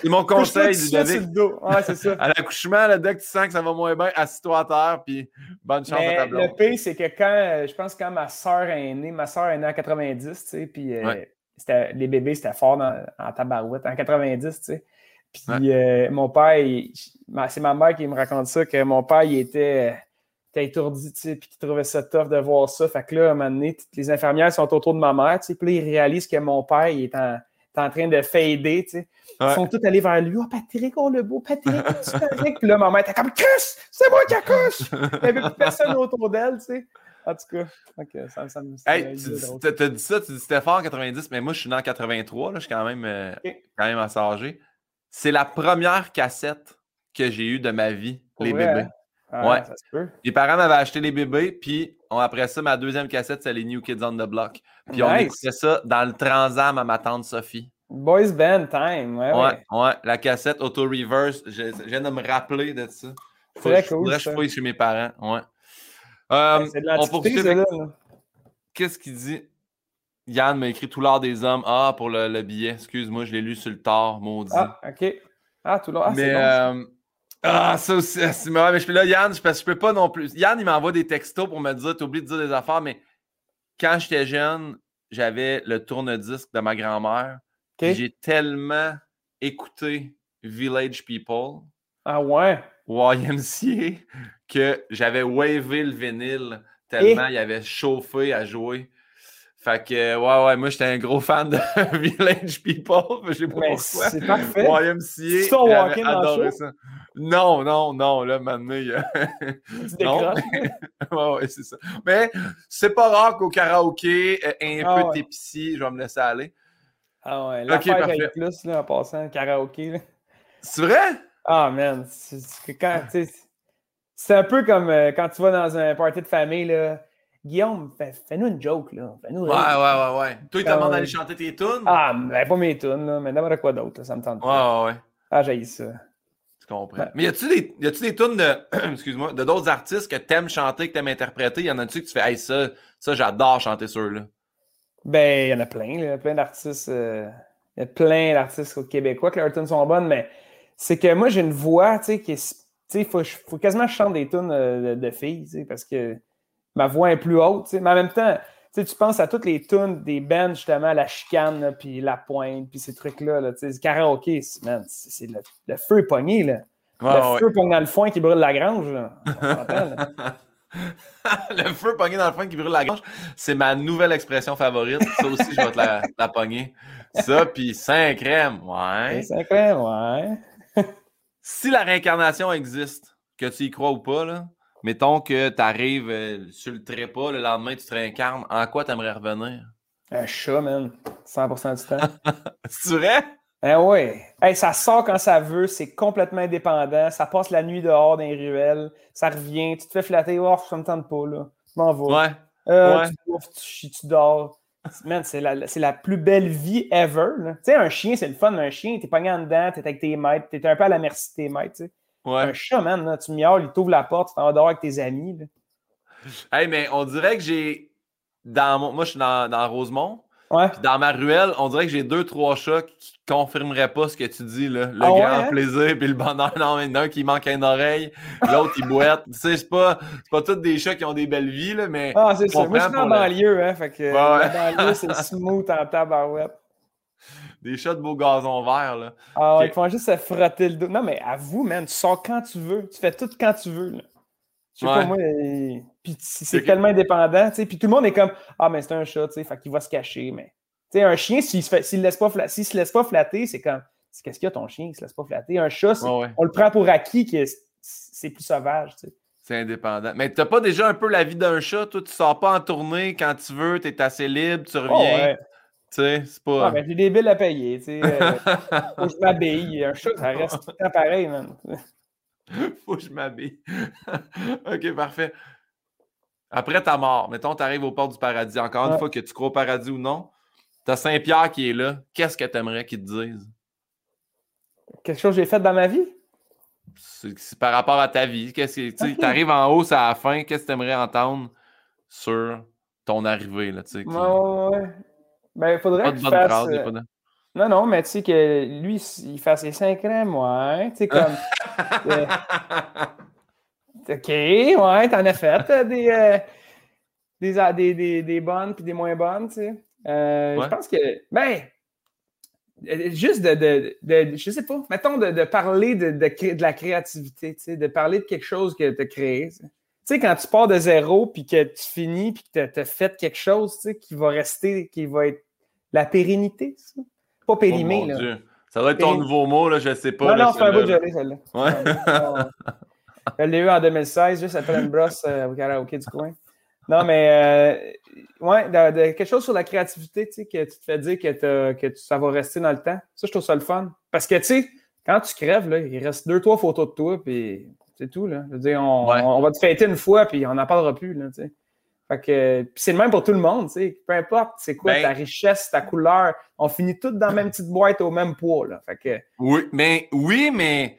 C'est mon conseil, Ouais, c'est ça. À l'accouchement, dès que tu sens que ça va moins bien, assis-toi à terre puis bonne chance à ta blonde. Le pire, c'est que quand, je pense, quand ma soeur est née, ma soeur est née en 90, tu sais, puis euh, les bébés, c'était fort dans, en tabarouette, en 90, tu sais. Puis euh, mon père, c'est ma mère qui me raconte ça, que mon père, il était t'es étourdi, tu sais, puis qui trouvait ça tough de voir ça. Fait que là, à un moment donné, les infirmières sont autour de ma mère, tu sais, puis là, ils réalisent que mon père, il est en, en train de fader, tu sais. Ils sont tous allés vers lui. Oh, Patrick, oh le beau, Patrick, Patrick. puis là, ma mère était comme, Chris, c'est moi qui accouche! Il n'y avait plus personne autour d'elle, tu sais. En tout cas, okay, ça, ça me Hey, tu as dit ça, tu dis c'était fort en 90, mais moi, je suis né en 83, là, je suis quand même, euh, quand même assez âgé. C'est la première cassette que j'ai eue de ma vie, les bébés. Ah, ouais. Ça se peut. Les parents m'avaient acheté les bébés, puis après ça, ma deuxième cassette, c'est les New Kids on the Block. Puis on écoutait ça dans le transam à ma tante Sophie. Boys Band Time, ouais. Ouais, ouais. la cassette auto-reverse, je, viens de me rappeler de ça. Très cool. je suis chez mes parents, ouais. Euh, c'est de la Qu'est-ce qu'il dit? Yann m'a écrit Tout l'art des hommes. Ah, pour le, billet. Excuse-moi, je l'ai lu sur le tard, maudit. Ah, OK. Ah, tout l'art. Ah, mais, euh, ah, ça aussi, ah, c'est mais je là, Yann, parce que je peux pas non plus. Yann, il m'envoie des textos pour me dire, oublié de dire des affaires, mais quand j'étais jeune, j'avais le tourne-disque de ma grand-mère. J'ai tellement écouté Village People. Ah ouais? YMCA, que j'avais wavé le vinyle tellement il avait chauffé à jouer. Fait que, ouais, ouais, moi, j'étais un gros fan de Village People. Je sais pas pourquoi. C'est parfait. YMCA. Tu walking adoré ça. Non, non, non, là, maintenant, il y a... Tu non, mais... ouais, ouais, c'est ça. Mais c'est pas rare qu'au karaoké, euh, un Ah peu ouais. t'épicier, je vais me laisser aller. Ah ouais, parfait. avec plus, là, en passant, karaoké, là. C'est vrai? Ah, man, c'est c'est que quand, tu sais, c'est un peu comme euh, quand tu vas dans un party de famille, là. Guillaume, fais- fais-nous une joke, là. Fais-nous Ouais, ouais, rire. ouais, ouais. Toi, il te Ah, demande d'aller chanter tes tunes? Ah, mais pas mes tunes, là, mais n'importe quoi d'autre, là, ça me tente Ouais, pas. ouais, ouais. Ah, j'ai ça. Tu comprends. Ouais. Mais y a-tu des, y a-tu des tunes de, excuse-moi, de d'autres artistes que t'aimes chanter, que t'aimes interpréter? Y en a-tu que tu fais, hey, ça, ça, j'adore chanter ceux-là? Ben, il y en a plein, là. Il y a plein d'artistes. euh, y a plein d'artistes au québécois que leurs tunes sont bonnes, mais c'est que moi, j'ai une voix, tu sais, qui est. Tu sais, faut, faut quasiment que je chante des tunes euh, de, de filles, tu sais, parce que ma voix est plus haute. Mais en même temps, tu penses à toutes les tunes des bands, justement, la chicane, puis la pointe, puis ces trucs-là, là, tu sais, le karaoké, c'est- man, c'est c'est le, le feu pogné, là. Le ouais. feu pogne dans le foin qui brûle la grange, là. Le feu pogné dans le fond qui brûle la gorge, c'est ma nouvelle expression favorite. Ça aussi, je vais te la, la pogner. Ça, puis saint crème, ouais. Incroyable, ouais. Si la réincarnation existe, que tu y crois ou pas, là, mettons que tu arrives sur le trépas, le lendemain, tu te réincarnes, en quoi tu aimerais revenir? Un chat, man. 100% du temps. C'est vrai? Ouais. Hey, ça sort quand ça veut, c'est complètement indépendant. Ça passe la nuit dehors dans les ruelles, ça revient, tu te fais flatter, oh, ça me tente pas, là. Je m'en vais. Ouais. Euh, ouais. Tu bouffes, tu chies, tu dors. Man, c'est la, la plus belle vie ever. Tu sais, un chien, c'est le fun, un chien, t'es pogné en dedans, t'es avec tes maîtres, t'es un peu à la merci de tes maîtres, tu sais. Ouais. Un chat, man, là, tu miaules, il t'ouvre la porte, tu t'en vas dehors avec tes amis. là. Hey, mais on dirait que j'ai. Dans mon... Moi, je suis dans, dans Rosemont. Ouais. Puis dans ma ruelle, on dirait que j'ai deux, trois chats qui confirmeraient pas ce que tu dis, là. Le Ah grand hein? plaisir puis le bonheur. Non, mais il y en a un qui manque une oreille, l'autre il boite. Tu sais, c'est pas, pas tous des chats qui ont des belles vies, là, mais. Ah, c'est ça. Moi, je suis dans la le- banlieue, hein. Fait que Ouais, la banlieue, c'est smooth en tabarouette. Des chats de beau gazon vert, là. Ah, ils font juste se frotter le dos. Non, mais avoue, man, tu sors quand tu veux. Tu fais tout quand tu veux. Là. Je sais Ouais. pas, moi. Puis c'est tellement indépendant, tu sais. Puis tout le monde est comme Ah, mais c'est un chat, tu sais. Fait qu'il va se cacher. Mais, tu sais, un chien, s'il se, fait- laisse pas fla- se laisse pas flatter, c'est comme c'est Qu'est-ce qu'il y a ton chien qui se laisse pas flatter? Un chat, c'est- Ouais, ouais. on le prend pour acquis que c'est- plus sauvage, tu sais. C'est indépendant. Mais t'as pas déjà un peu la vie d'un chat, toi? Tu sors pas en tournée quand tu veux, t'es assez libre, tu reviens. Oh, ouais. Sais, c'est pas. Ah, ben, j'ai des billes à payer, tu sais. euh, faut que je m'habille. Un chat, ça reste tout le temps pareil, man. Faut que je m'habille. ok, parfait. Après ta mort, mettons, tu arrives aux portes du paradis. Encore une fois, que tu crois au paradis ou non, t'as Saint-Pierre qui est là. Qu'est-ce que t'aimerais qu'il te dise? Quelque chose que j'ai fait dans ma vie? C'est par rapport à ta vie. Qu'est-ce que tu Ok. arrives en haut, c'est à la fin. Qu'est-ce que tu aimerais entendre sur ton arrivée? Là, Ouais, ouais, ouais. Ben, il faudrait Pas que de bonne fasse... phrase, euh, pas de- Non, non, mais tu sais que lui, il fasse ses 5 crèmes, ouais. Tu sais, comme. euh, OK, ouais, t'en as fait euh, des, euh, des, des, des, des bonnes puis des moins bonnes, tu sais. Ouais. Je pense que. Ben. Juste de, de, de- Je sais pas. Mettons de, de parler de, de, la créativité, tu sais, de parler de quelque chose que tu as créé. Tu sais. Tu sais, quand tu pars de zéro puis que tu finis puis que tu as fait quelque chose, tu sais, qui va rester, qui va être la pérennité, ça. Pas Oh, périmé, là. Dieu. Ça doit être ton nouveau mot, là, je sais pas. Non, non, c'est un bout de celle-là. gelée, celle-là. Ouais. Je l'ai eu en 2016, juste après une brosse euh, au karaoké du coin. Non, mais euh, ouais, de, de- quelque chose sur la créativité, tu sais, que tu te fais dire que, que ça va rester dans le temps. Ça, je trouve ça le fun. Parce que, tu sais, quand tu crèves, là, il reste deux, trois photos de toi, puis c'est tout, là. Je veux dire, on, Ouais. on va te fêter une fois, puis on n'en parlera plus, là, tu sais. Fait que, c'est le même pour tout le monde, tu sais. Peu importe, c'est quoi Ben- ta richesse, ta couleur, on finit toutes dans la même petite boîte au même poids, là. Fait que, Oui, mais oui, mais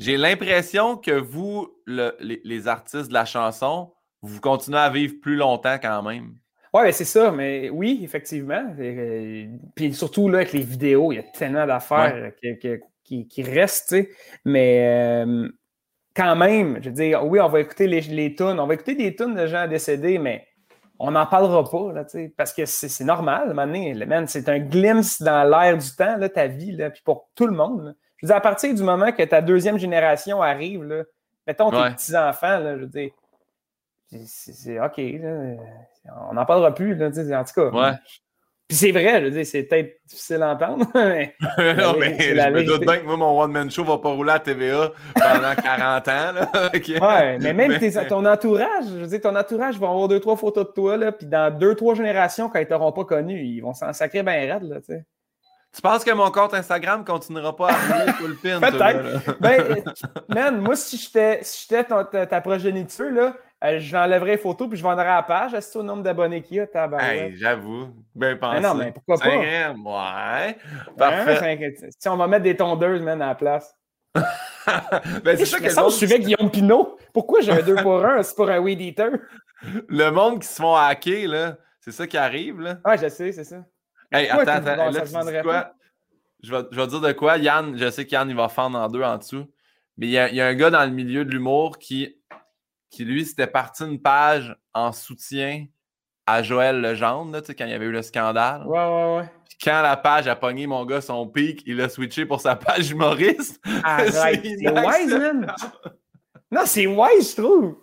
j'ai l'impression que vous, le- les, les artistes de la chanson, vous continuez à vivre plus longtemps quand même. Ouais, ben, c'est ça, mais oui, effectivement. Puis surtout là, avec les vidéos, il y a tellement d'affaires que- que- qui, qui restent, tu sais. Mais euh, quand même, je veux dire, oui, on va écouter les, les tunes, on va écouter des tunes de gens décédés, mais on n'en parlera pas, là, parce que c'est normal, man, c'est un glimpse dans l'air du temps, là, ta vie, là, puis pour tout le monde. là. Je veux dire, à partir du moment que ta deuxième génération arrive, là, mettons tes Ouais. petits-enfants, là, je veux dire, c'est OK. on n'en parlera plus. Là, en tout cas. Ouais. Puis c'est vrai, je veux dire, c'est peut-être difficile à entendre. Mais, non, mais je me doute bien que moi, mon one-man show va pas rouler à TVA pendant 40 ans. Là. Ouais, mais même ton entourage, je veux dire, ton entourage va avoir deux, trois photos de toi, là, puis dans deux, trois générations, quand ils t'auront pas connu, ils vont s'en sacrer bien raide, là, tu sais. Tu penses que mon compte Instagram continuera pas à rouler tout le pin? Peut-être. ben, man, moi, si j'étais si ta, ta progéniture, là, euh, je l'enlèverai les photos puis je vendrai à la page. Est-ce au nombre d'abonnés qu'il y a? Hey, J'avoue. Ben pensé. non, mais pourquoi pas? Ouais. Parfait. si on va mettre des tondeuses, man, à la place. ben, c'est ça que monde... je suivais Guillaume Pinot. Pourquoi j'avais deux pour un? C'est pour un weed eater. Le monde qui se font hacker, là, c'est ça qui arrive, là. Ouais, je sais, c'est ça. Hey, attends, attends. Là, tu quoi? Je vais, je vais dire de quoi? Yann, je sais qu'Yann, il va fendre en deux en dessous. Mais il y, a, il y a un gars dans le milieu de l'humour qui qui lui, c'était parti une page en soutien à Joël Legendre, là, quand il y avait eu le scandale. Ouais, ouais, ouais. Puis quand la page a pogné mon gars son pic, il a switché pour sa page humoriste. c'est wise, man! Non, c'est wise, je trouve!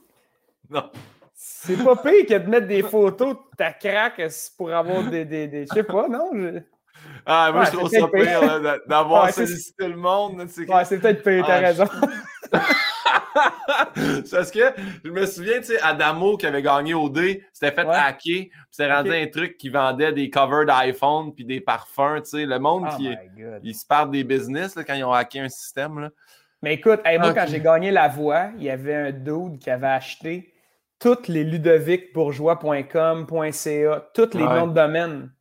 Non. C'est pas pire que de mettre des photos de ta craque pour avoir des. des, des je sais pas, non? Ah, moi, je trouve ça pire, d'avoir sollicité le monde. Ouais, c'est peut-être pire, t'as ah, raison. parce que je me souviens, tu sais, Adamo qui avait gagné au D, c'était fait hacker, puis c'est rendu un truc qui vendait des covers d'iPhone puis des parfums, tu sais. Le monde oh qui ils se partent des business quand ils ont hacké un système. Là. Mais écoute, moi, quand j'ai gagné la voix, il y avait un dude qui avait acheté toutes les ludovicbourgeois.com, .ca, tous les noms de domaine.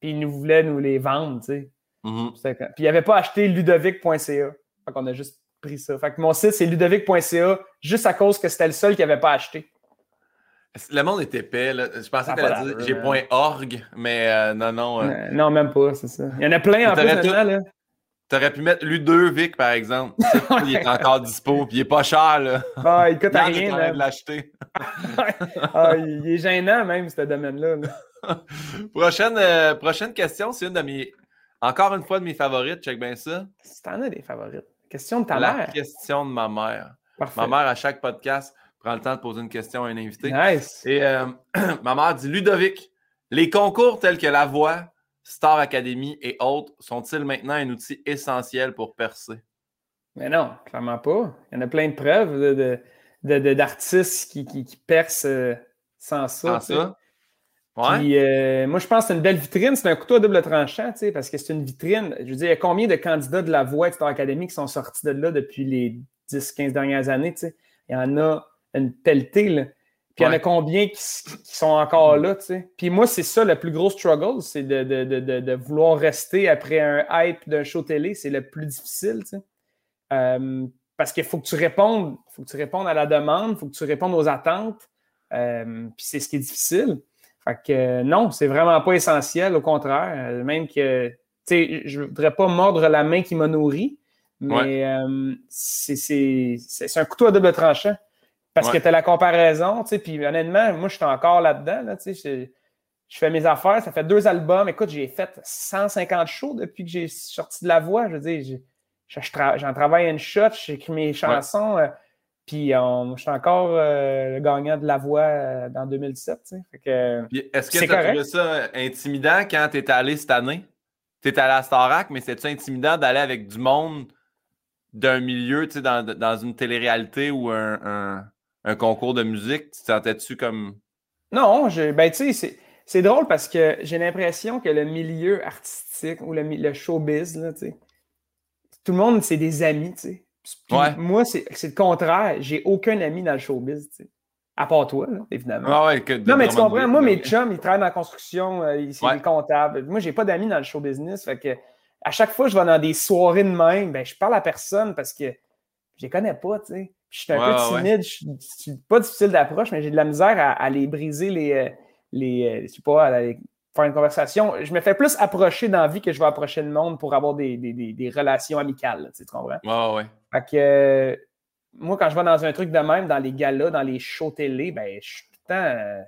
Puis il nous voulait nous les vendre, tu sais. Mm-hmm. Puis il n'avait pas acheté ludovic.ca. Fait qu'on a juste pris ça. Fait que mon site, c'est ludovic.ca, juste à cause que c'était le seul qui n'avait pas acheté. Le monde était épais. Là. Je pensais que tu allais dire j'ai point .org, mais euh, non, non. Euh. non, même pas, c'est ça. Il y en a plein en plus maintenant. Là. T'aurais pu mettre Ludovic, par exemple. il est encore dispo, puis il est pas cher, là. Ah, il coûte rien. Là. de l'acheter. ah, il est gênant, même, ce domaine-là. prochaine, euh, prochaine question, c'est une de mes... Encore une fois, de mes favorites. Check bien ça. Si t'en as des favorites. Question de ta la mère. La question de ma mère. Ma mère, à chaque podcast, prend le temps de poser une question à un invité. Nice. Et euh, ma mère dit Ludovic, les concours tels que La Voix, Star Academy et autres sont-ils maintenant un outil essentiel pour percer? Mais non, clairement pas. Il y en a plein de preuves d'artistes de, qui, percent euh, sans ça. Sans ça? Puis, euh, moi, je pense que c'est une belle vitrine. C'est un couteau à double tranchant, parce que c'est une vitrine. Je veux dire, il y a combien de candidats de la voix de Star Academy qui sont sortis de là depuis les 10-15 dernières années? Il y en a une pelletée. Là. Puis il y en a combien qui, sont encore là? Puis moi, c'est ça le plus gros struggle, c'est de, vouloir rester après un hype d'un show télé. C'est le plus difficile. Euh, parce qu'il faut que tu répondes. faut que tu répondes à la demande, il faut que tu répondes aux attentes. Euh, puis c'est ce qui est difficile. Fait que euh, non, c'est vraiment pas essentiel, au contraire. Euh, même que, tu sais, je voudrais pas mordre la main qui m'a nourri, mais euh, c'est un couteau à double tranchant. Parce que tu as la comparaison, tu sais, puis honnêtement, moi, je suis encore là-dedans, tu sais, je, fais mes affaires, ça fait deux albums. Écoute, j'ai fait 150 shows depuis que j'ai sorti de la voix. Je veux dire, j'en travaille une shot, j'écris mes chansons. Puis je suis encore euh, le gagnant de la voix euh, dans 2017. Est-ce que tu as trouvé ça intimidant quand tu étais allé cette année? Tu étais allé à Starac, mais c'est-tu intimidant d'aller avec du monde d'un milieu, tu sais, dans, dans, une télé-réalité ou un, concours de musique? Tu te sentais-tu comme. Non, je, ben tu sais, c'est drôle parce que j'ai l'impression que le milieu artistique ou le, le showbiz, là, tout le monde, c'est des amis, tu sais. Moi, c'est le contraire. J'ai aucun ami dans le showbiz, tu sais. À part toi, évidemment. Ah non, mais tu comprends, moi, mes chums, ils travaillent dans la construction, euh, ils sont comptables. Moi, j'ai pas d'amis dans le show business. Fait que à chaque fois que je vais dans des soirées de même, ben, je parle à personne parce que je les connais pas, tu sais. Je suis un peu timide, je suis pas difficile d'approche, mais j'ai de la misère à, les briser les, euh, les euh, je sais pas, à faire une conversation. Je me fais plus approcher dans la vie que je vais approcher le monde pour avoir des, des, des, relations amicales, tu comprends? Ouais, ouais. Fait que euh, moi, quand je vais dans un truc de même, dans les galas, dans les shows télé, ben, je suis temps euh,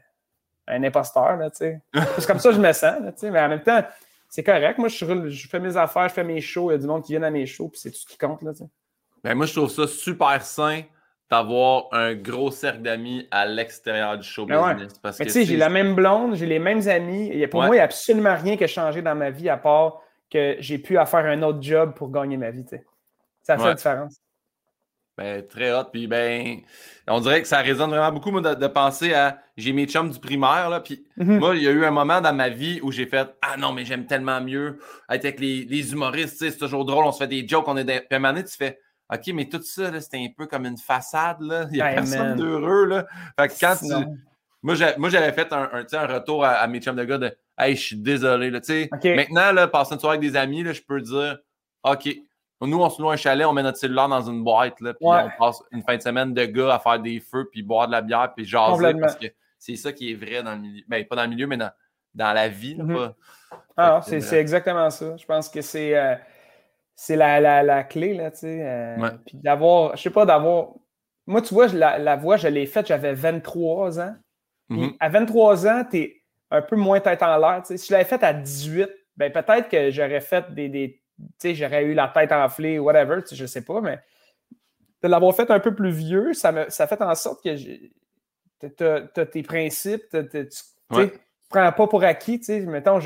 un imposteur, là, tu sais. C'est comme ça que je me sens, tu sais. Mais en même temps, c'est correct. Moi, je, je, fais mes affaires, je fais mes shows, il y a du monde qui vient à mes shows, puis c'est tout ce qui compte, là, tu sais. Ben, moi, je trouve ça super sain d'avoir un gros cercle d'amis à l'extérieur du show business. Parce mais tu sais, j'ai la même blonde, j'ai les mêmes amis. Et pour moi, il n'y a absolument rien qui a changé dans ma vie à part que j'ai pu faire un autre job pour gagner ma vie. Ça fait la différence. Ben, très hot. Puis, ben, on dirait que ça résonne vraiment beaucoup, moi, de, penser à. J'ai mes chums du primaire, là. Puis, mhm. moi, il y a eu un moment dans ma vie où j'ai fait Ah non, mais j'aime tellement mieux être avec les, les humoristes, c'est toujours drôle, on se fait des jokes, on est. Puis, à un moment donné, tu fais OK, mais tout ça, c'était un peu comme une façade, là. Il n'y a personne d'heureux, là. Fait que quand tu. Moi, j'avais fait un, un, retour à, mes chums de gars de Hey, je suis désolé, là. Maintenant, là, passer une soirée avec des amis, là, je peux dire OK, nous, on se loue un chalet, on met notre cellulaire dans une boîte, là, puis on passe une fin de semaine de gars à faire des feux, puis boire de la bière, puis jaser, parce que c'est ça qui est vrai dans le milieu. Ben, pas dans le milieu, mais dans, dans la vie. Mm-hmm. Ah, c'est exactement ça. Je pense que c'est euh, c'est la, la, la, clé, là, tu sais. Euh, puis d'avoir, je sais pas, d'avoir. Moi, tu vois, la, la voix, je l'ai faite, j'avais 23 ans. Puis mm-hmm. à 23 ans, tu es un peu moins tête en l'air. Si je l'avais faite à 18, ben peut-être que j'aurais fait des, des j'aurais eu la tête enflée, whatever, je sais pas, mais de l'avoir fait un peu plus vieux, ça, me, ça fait en sorte que tu as, tes principes, tu ne prends pas pour acquis, tu sais, mettons,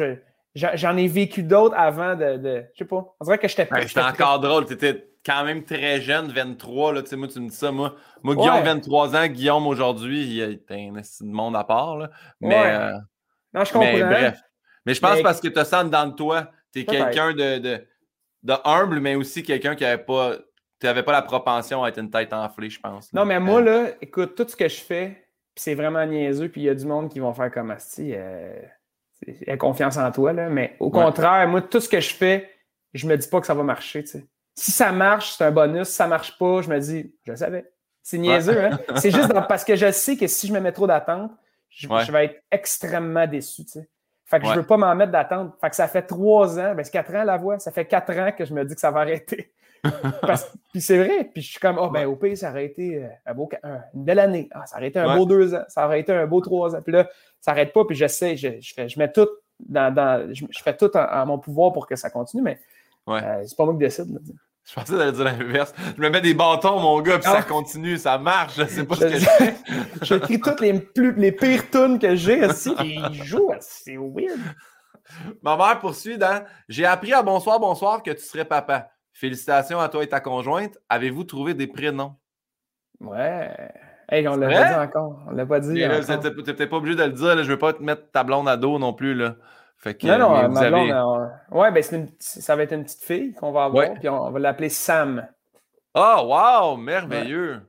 j'en ai vécu d'autres avant de, de, Je sais pas. On dirait que j'étais pas. j'étais encore drôle. Tu étais quand même très jeune, 23. Là, moi, tu me dis ça. Moi, moi Guillaume, 23 ans. Guillaume, aujourd'hui, il est un de monde à part. Là. Mais, euh, non, je comprends. Mais bref. Mais je pense parce que tu ça dans toi. Tu es quelqu'un de, de humble, mais aussi quelqu'un qui n'avait pas. Tu n'avais pas la propension à être une tête enflée, je pense. Non, mais moi, là, écoute, tout ce que je fais, c'est vraiment niaiseux, puis il y a du monde qui vont faire comme Asti. Euh, confiance en toi, là. Mais au contraire, moi, tout ce que je fais, je me dis pas que ça va marcher. Si ça marche, c'est un bonus. Si ça marche pas, je me dis, je le savais. C'est niaiseux, hein? C'est juste parce que je sais que si je me mets trop d'attente, je, je, vais être extrêmement déçu, tu sais. Fait que je veux pas m'en mettre d'attente. Fait que ça fait trois ans, ben c'est quatre ans la voix, ça fait quatre ans que je me dis que ça va arrêter. Puis c'est vrai, puis je suis comme, oh ben au pays, ça aurait été euh, un beau, une belle année. Ah, ça aurait été un beau deux ans, ça aurait été un beau trois ans. Puis là, ça n'arrête pas, puis j'essaie, je, je, je mets tout dans, dans je, fais tout en, mon pouvoir pour que ça continue, mais euh, c'est pas moi qui décide. Là. Je pensais d'aller dire l'inverse. Je me mets des bâtons, mon gars, puis ça ah. continue, ça marche. Je sais pas ce que je fais. J'écris toutes les, plus, les pires tunes que j'ai aussi, et ils jouent. C'est weird. Ma mère poursuit dans J'ai appris à bonsoir, bonsoir que tu serais papa. Félicitations à toi et ta conjointe. Avez-vous trouvé des prénoms? Ouais. Hey, on l'a pas dit encore. On l'a pas dit. Tu n'étais pas obligé de le dire. Là. Je veux pas te mettre ta blonde à dos non plus. Là. Fait que, non, non, ma blonde, ouais, ben ça va être une petite fille qu'on va avoir, puis on, va l'appeler Sam. Oh, wow, merveilleux!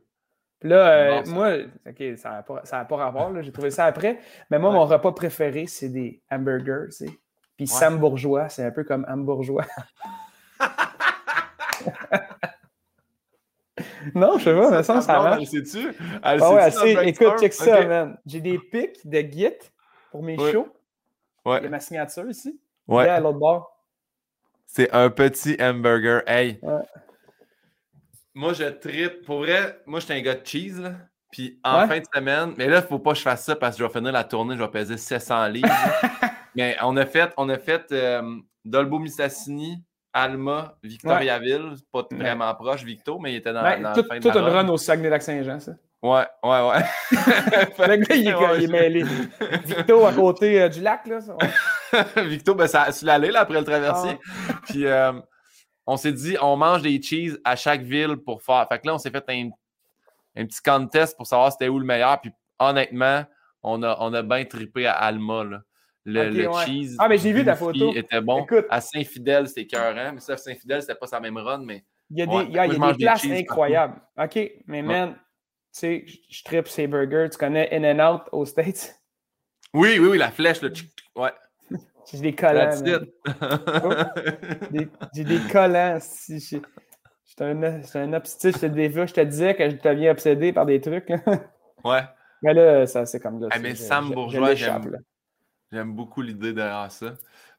Puis là, euh, moi, OK, ça n'a pas, pas, rapport, j'ai trouvé ça après, mais moi, mon repas préféré, c'est des hamburgers, tu sais. Puis Sam Bourgeois, c'est un peu comme Hambourgeois. non, je sais pas, mais ça, ça marche. Elle sait-tu? Elle ah sait Écoute, check ça, man. J'ai des pics de Git pour mes shows. Il y a ma signature ici. Ouais. à l'autre bord. C'est un petit hamburger. Hey. Moi, je tripe. Pour vrai, moi, je suis un gars de cheese. Là. Puis en fin de semaine, mais là, il ne faut pas que je fasse ça parce que je vais finir la tournée, je vais peser 700 livres. mais on a fait, on a fait euh, Dolbo Missassini, Alma, Victoriaville, pas vraiment proche, Victo, mais il était dans, ben, dans tout, la fin Tout un run au Saguenay-Lac-Saint-Jean, ça. Ouais, ouais, ouais. le gars, il, est, il mêlé. Victo à côté euh, du lac, là. Victo, ben, ça, sur l'allée, là, après le traversier. Ah. Puis, euh, on s'est dit, on mange des cheese à chaque ville pour faire. Fait que là, on s'est fait un, un, petit contest pour savoir c'était où le meilleur. Puis, honnêtement, on a, on a bien trippé à Alma, là. Le, le cheese. Ah, mais j'ai vu ta photo. était bon. Écoute. À Saint-Fidèle, c'était écœurant. Mais ça, Saint-Fidèle, c'était pas sa même run, mais. Il y a des, il y a, des places incroyables. OK, mais man, tu sais, je tripe ces burgers. Tu connais In-N-Out aux States? Oui, oui, oui, la flèche, là. Ouais. J'ai des collants. J'ai des collants. Si, J'étais un, un obstinat. Je te, je te disais que je deviens obsédé par des trucs. ouais. Mais là, ça, c'est comme ça. mais Sam Bourgeois, j'aime beaucoup l'idée derrière ça.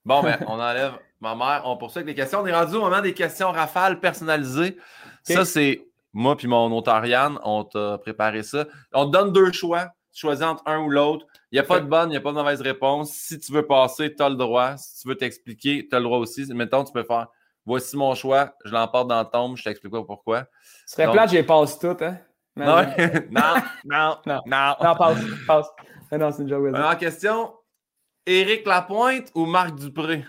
Bon, ben, on enlève ma mère. On poursuit avec les questions. On est rendu au moment des questions rafales personnalisées. Ça, c'est moi puis mon Ontarian, on t'a préparé ça. On te donne deux choix. Tu choisis entre un ou l'autre. Il n'y a pas de bonne, il n'y a pas de mauvaise réponse. Si tu veux passer, tu as le droit. Si tu veux t'expliquer, tu as le droit aussi. Mettons, tu peux faire voici mon choix, je l'emporte dans le tombe, je t'explique pas pourquoi. Ce serait plat, j'y passe tout, hein? Non, non, non, non, non. Non, passe, passe. Non, c'est une joke. En question, Éric Lapointe ou Marc Dupré?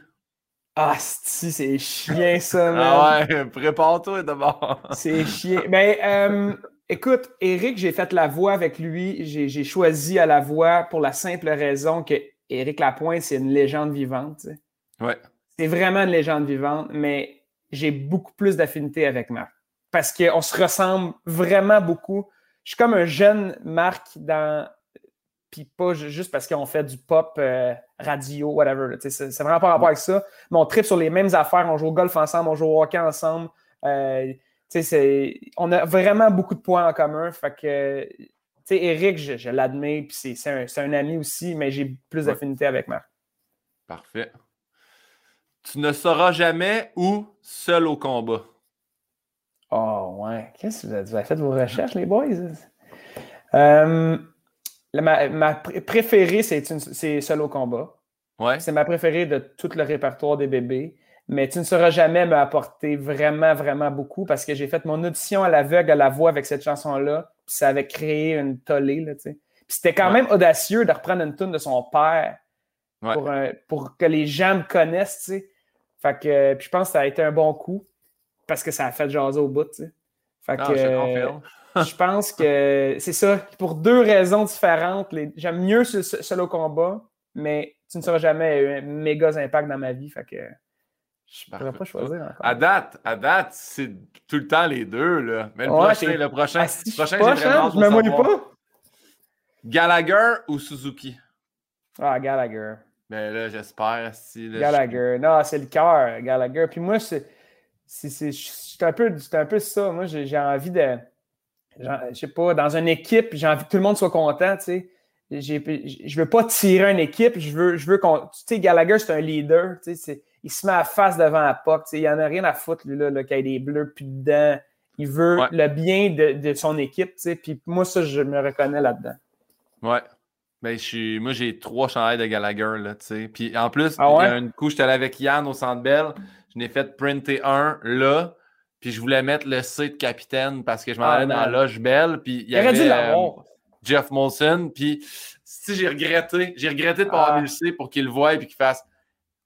Ah, c'est chien, ça, Ah ouais, prépare-toi d'abord. c'est chien. Mais ben, euh, écoute, Eric, j'ai fait la voix avec lui. J'ai choisi à la voix pour la simple raison que Éric Lapointe, c'est une légende vivante. Ouais. C'est vraiment une légende vivante, mais j'ai beaucoup plus d'affinité avec Marc. Parce qu'on se ressemble vraiment beaucoup. Je suis comme un jeune Marc dans puis pas juste parce qu'on fait du pop euh, radio, whatever. C'est vraiment pas rapport avec ça. Mais on tripe sur les mêmes affaires, on joue au golf ensemble, on joue au hockey ensemble. Euh, on a vraiment beaucoup de points en commun. Fait que, Eric, je, je l'admets, puis c'est un, un, ami aussi, mais j'ai plus d'affinité avec Marc. Parfait. Tu ne sauras jamais où seul au combat. Oh, ouais. Qu'est-ce que vous avez, fait vos recherches, les boys? Euh, ma, préférée, c'est Solo Combat. Ouais. C'est ma préférée de tout le répertoire des bébés. Mais tu ne sauras jamais m'apporter vraiment, vraiment beaucoup parce que j'ai fait mon audition à l'aveugle à la voix avec cette chanson-là. Ça avait créé une tollée, là, tu sais. Puis c'était quand même audacieux de reprendre une tune de son père pour, pour, que les gens me connaissent, tu sais. Fait que, puis je pense que ça a été un bon coup parce que ça a fait jaser au bout, tu sais. Fait ah, que, je pense que c'est ça. Pour deux raisons différentes. J'aime mieux ce solo combat, mais tu ne sauras jamais un méga impact dans ma vie. Fait que je ne pourrais pas choisir encore. À date, à date, c'est tout le temps les deux. Là. Mais le prochain, le prochain, ah, le prochain j'ai vraiment Je me mouille pas. Gallagher ou Suzuki? Ah, Gallagher. Ben là, j'espère. Si, Gallagher. Non, c'est le cœur, Gallagher. Puis moi, c'est un, peu, un peu ça. Moi, j'ai envie de je sais pas, dans une équipe, j'ai envie que tout le monde soit content, tu sais. Je veux pas tirer une équipe, je veux, je veux qu'on. Tu sais, Gallagher, c'est un leader, tu sais, il se met à face devant la POC, tu sais, il en a rien à foutre, lui, là, là qu'il y ait des bleus puis dedans. Il veut le bien de, son équipe, tu sais, puis moi, ça, je me reconnais là-dedans. Ouais. Ben, je suis... Moi, j'ai trois chandails de Gallagher, là, tu sais. Puis en plus, ah il y a une coup, j'étais allé avec Yann au Centre Bell, je n'ai fait printer un, là, puis je voulais mettre le C de capitaine parce que je m'en ah, allais dans la loge belle. Puis il y avait euh, Jeff Molson. Puis si j'ai regretté, j'ai regretté de ne pas avoir ah. mis le C pour qu'il le voie et qu'il fasse.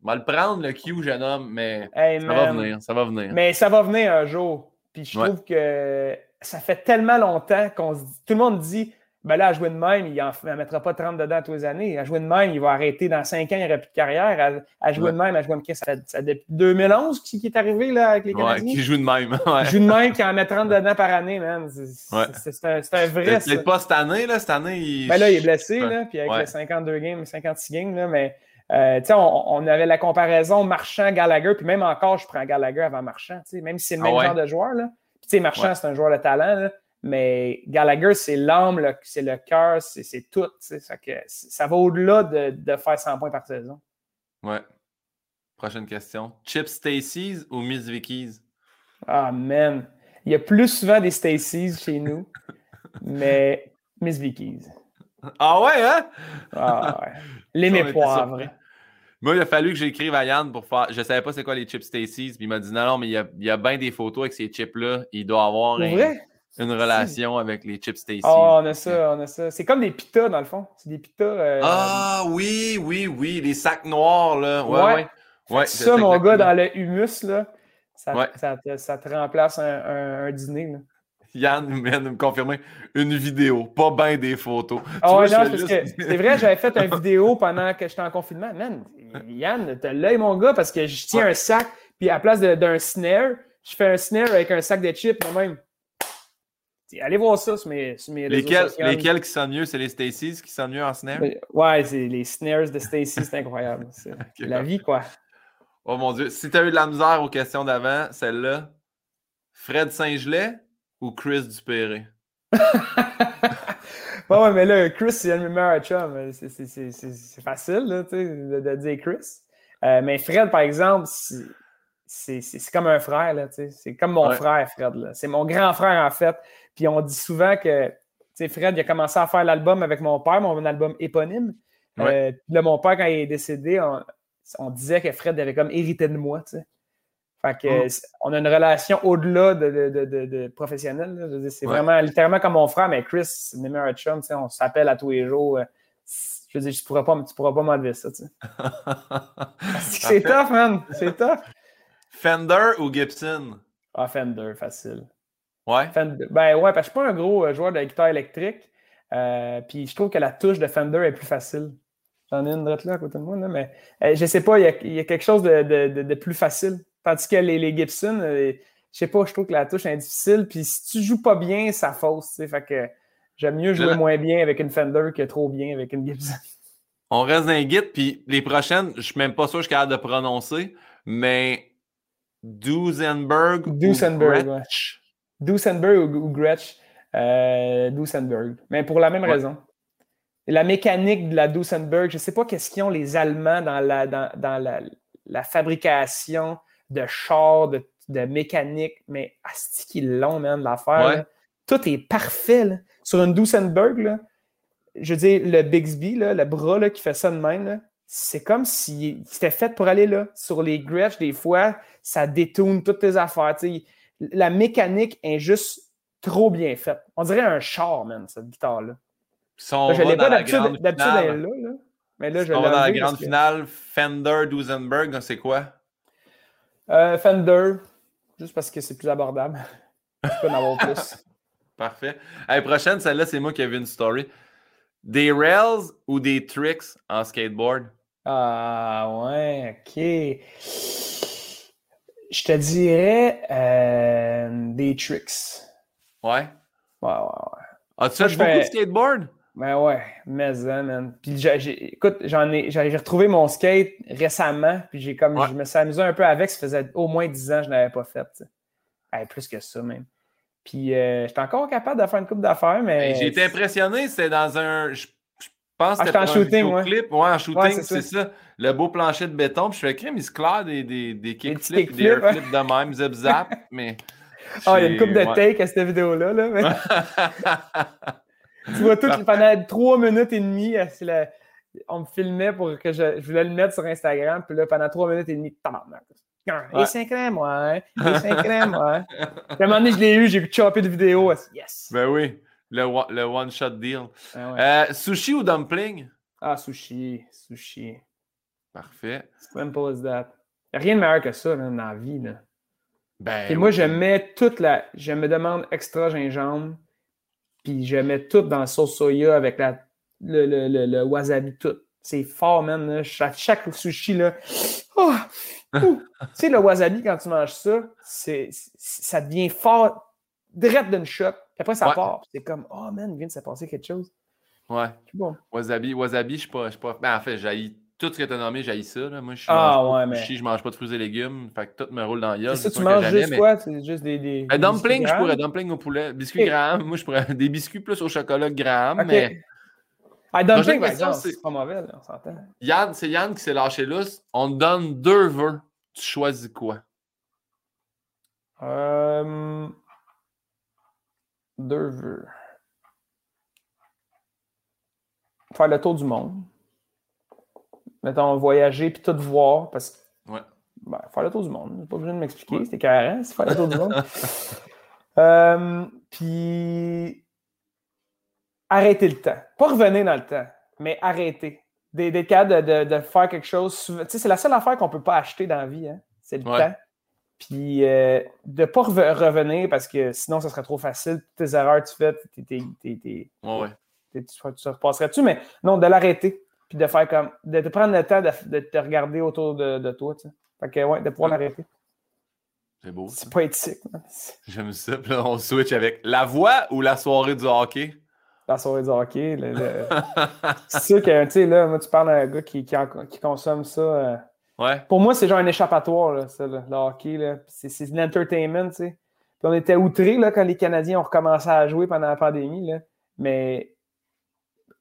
On va le prendre le Q, jeune homme, mais ça va venir. Ça va venir. Mais ça va venir un jour. Puis je trouve que ça fait tellement longtemps qu'on tout le monde dit ben là, à jouer de même, il ne mettra pas 30 dedans tous les années. À jouer de même, il va arrêter dans 5 ans, il n'aura plus de carrière. À, jouer de même, à jouer de même, ça, ça depuis 2011 qui, qui, est arrivé là, avec les Canadiens? Ouais, qui joue de même. Ouais. Qui joue de même, qui en met 30 dedans par année, man. C'est un, un, vrai. C'est pas cette année, là. Cette année, il. Ben là, il est blessé, là, puis avec les 52 games, 56 games, là, mais. Euh, on, on, avait la comparaison Marchand-Gallagher, puis même encore, je prends Gallagher avant Marchand, même si c'est le ah même genre de joueur. Là. Puis, Marchand, c'est un joueur de talent. Là. Mais Gallagher, c'est l'âme, c'est le cœur, c'est tout. Ça, que, ça va au-delà de, de, faire 100 points par saison. Ouais. Prochaine question. Chip Stacy's ou Miss Vicky's? Ah, man. Il y a plus souvent des Stacy's chez nous, mais Miss Vicky's. Ah ouais, hein? Ah ouais. Les mes poivres. Moi, il a fallu que j'écrive à Yann pour faire. Je savais pas c'est quoi les chips Stacy's, puis il m'a dit non, non, mais il y a, il y a bien des photos avec ces chips-là. Il doit avoir un, vrai? Une relation avec les chips Stacy. Oh, on a ça, on a ça. C'est comme des pitas, dans le fond. C'est des pitas. Euh, ah oui, oui, oui. Les sacs noirs, là. Ouais, ouais. ça, mon gars, dans le humus, là, ça, ça, te, ça te, remplace un, un, dîner. Là. Yann vient de me confirmer une vidéo, pas bien des photos. Oh, non, parce que c'est vrai, j'avais fait une vidéo pendant que j'étais en confinement. Man, Yann, t'as l'œil, mon gars, parce que je tiens un sac, puis à place d'un snare, je fais un snare avec un sac de chips, moi-même. Allez voir ça sur mes, sur mes lesquels, lesquels qui sont mieux? C'est les Stacy's qui sont mieux en snare? Ouais, c'est les snares de Stacy, c'est incroyable. C'est la vie, quoi. Oh mon Dieu. Si tu as eu de la misère aux questions d'avant, celle-là, Fred Saint-Gelais ou Chris Dupéré? ouais, mais là, Chris, c'est un meilleur chum. C'est facile là, de, de, dire Chris. Euh, mais Fred, par exemple, c'est comme un frère. C'est comme mon frère, Fred. C'est mon grand frère, en fait. Puis on dit souvent que Fred il a commencé à faire l'album avec mon père, mon album éponyme. Euh, là, mon père, quand il est décédé, on, disait que Fred avait comme hérité de moi. Fait Fait que, mm. on a une relation au-delà de, de, de, professionnel. C'est vraiment littéralement comme mon frère, mais Chris, c'est meilleur chum. On s'appelle à tous les jours. Je veux dire, tu pourras pas, tu pourras pas m'enlever ça. c'est tough, man. C'est tough. Fender ou Gibson? Ah, Fender, facile. Ouais? ben ouais, parce que je suis pas un gros euh, joueur de guitare électrique. Euh, puis je trouve que la touche de Fender est plus facile. J'en ai une droite là à côté de moi, là, mais euh, je sais pas, il y, a, quelque chose de, plus facile. Tandis que les, les Gibson, je sais pas, je trouve que la touche est difficile. Puis si tu joues pas bien, ça fausse. Fait que j'aime mieux jouer moins bien avec une Fender que trop bien avec une Gibson. On reste dans les guides, puis les prochaines, je suis même pas sûr que je suis capable de prononcer, mais Duesenberg. Duesenberg, ouais. Duesenberg ou, Gretsch. Euh, Duesenberg. Mais pour la même raison. La mécanique de la Duesenberg, je ne sais pas qu'est-ce qu'ils ont les Allemands dans la, dans, la, fabrication de chars, de, mécanique, mais asti qu'ils l'ont, même, l'affaire. Tout est parfait. Sur une Duesenberg, je veux dire, le Bixby, le bras qui fait ça de même, c'est comme si c'était fait pour aller là. Sur les Gretsch, des fois, ça détourne toutes tes affaires. La mécanique est juste trop bien faite. On dirait un char, man, cette guitare-là. je l'ai pas d'habitude, elle est là, là. Mais là, je on va dans la grande finale, Fender Duesenberg, c'est quoi? Euh, Fender, juste parce que c'est plus abordable. Je peux en avoir plus. Parfait. La prochaine, celle-là, c'est moi qui ai vu une story. Des rails ou des tricks en skateboard? Ah ouais, ok. Je te dirais euh, des tricks. Ouais? Ouais, ouais, ouais. As-tu fait beaucoup de skateboard? Ben ouais, mais hein, man. Puis j'ai, écoute, j'en ai, j'ai retrouvé mon skate récemment, puis j'ai comme, je me suis amusé un peu avec, ça faisait au moins 10 ans que je n'avais pas fait. plus que ça même. Puis euh, j'étais encore capable de faire une coupe d'affaires, mais. J'ai été impressionné, c'était dans un. Je, pense que c'était en shooting, ouais. clip. Ouais, en shooting, c'est ça. Le beau plancher de béton. Puis je fais crème, il se claire des, des, des kickflips, des airflips de même, zip zap, mais. Ah, il y a une coupe de take à cette vidéo-là. Là, tu vois tout pendant trois minutes et demie, euh, on me filmait pour que je, je voulais le mettre sur Instagram. Puis là, pendant trois minutes et demie. Les 5 crèmes, ouais. Les 5 crèmes, ouais. Puis à un moment donné, je l'ai eu, j'ai chopé de vidéo. Yes. Ben oui, le, le one-shot deal. Ben euh, sushi ou dumpling? Ah, sushi. Sushi. Parfait. Simple as that. Il n'y a rien de meilleur que ça dans la vie. Là. Ben, Et moi, je mets toute la. Je me demande extra gingembre. Puis je mets tout dans la sauce soya avec la, le, le, le, wasabi, tout. C'est fort, man. Chaque, chaque, sushi, là. Oh, tu sais, le wasabi, quand tu manges ça, c'est, ça devient fort, direct d'une shot. Puis après, ça part. C'est comme, oh man, il vient de se passer quelque chose. Ouais. Bon. Wasabi, wasabi, je suis pas, pas. Ben, en fait, j'ai tout ce que tu as nommé, j'ai ça. Là. Moi, je ah, mange ouais, mais... je mange pas de fruits et légumes. Fait que tout me roule dans la gueule. Ça, tu manges juste quoi? C'est juste des. des, ben, dumpling, je pourrais. Dumpling au poulet. Biscuits Graham. Moi, je pourrais. Des biscuits plus au chocolat Graham, mais. Ah, dumpling, par exemple, c'est pas mauvais, là, on s'entend. Yann, c'est Yann qui s'est lâché là. On te donne deux vœux. Tu choisis quoi? Euh... Deux vœux. Faire le tour du monde mettons, voyager puis tout voir, parce que ouais. ben, faire le tour du monde, pas besoin de m'expliquer, c'était carré, c'est faire le tour du monde. Euh, puis arrêter le temps. Pas revenir dans le temps, mais arrêter. Des, des cas de, de, faire quelque chose. Tu sais, c'est la seule affaire qu'on peut pas acheter dans la vie, hein, c'est le temps. Puis euh, de ne pas revenir parce que sinon, ça serait trop facile. Toutes tes erreurs tu fais, tu, tu repasserais-tu, mais non, de l'arrêter puis de faire comme, de te prendre le temps de, te regarder autour de, de toi, tu sais. Fait que, ouais, de pouvoir l'arrêter. C'est beau. C'est pas éthique. J'aime ça. Puis là, on switch avec la voix ou la soirée du hockey? La soirée du hockey. c'est sûr que, tu sais, là, moi, tu parles d'un gars qui, qui, consomme ça. Euh, ouais. Pour moi, c'est genre un échappatoire, là, ça, le hockey. Là. C'est, c'est de l'entertainment, tu sais. Puis on était outrés là, quand les Canadiens ont recommencé à jouer pendant la pandémie. Là. Mais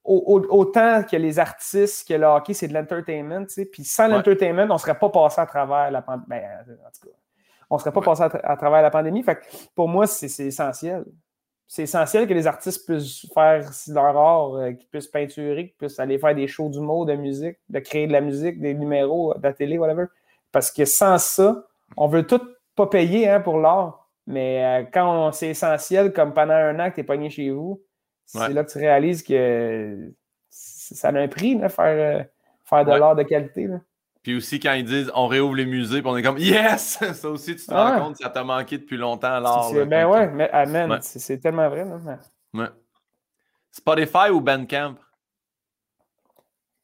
autant que les artistes, que le hockey, c'est de l'entertainment, tu sais. Puis sans l'entertainment, on ne serait pas passé à travers la pandémie. Ben, en tout cas, on ne serait pas passé à, travers la pandémie. Fait pour moi, c'est essentiel. C'est essentiel que les artistes puissent faire leur art, euh, qu'ils puissent peinturer, qu'ils puissent aller faire des shows d'humour, de musique, de créer de la musique, des numéros, de la télé, whatever. Parce que sans ça, on veut tout pas payé hein, pour l'art, mais quand c'est essentiel, comme pendant un an que tu es pogné chez vous, c'est là que tu réalises que ça a un prix, de faire, faire de l'art de qualité. Puis aussi, quand ils disent on réouvre les musées, puis on est comme Yes! Ça aussi, tu te rends compte, ça t'a manqué depuis longtemps l'art. Ben ouais, mais amen, c'est tellement vrai. Là. Ouais. Spotify ou Bandcamp?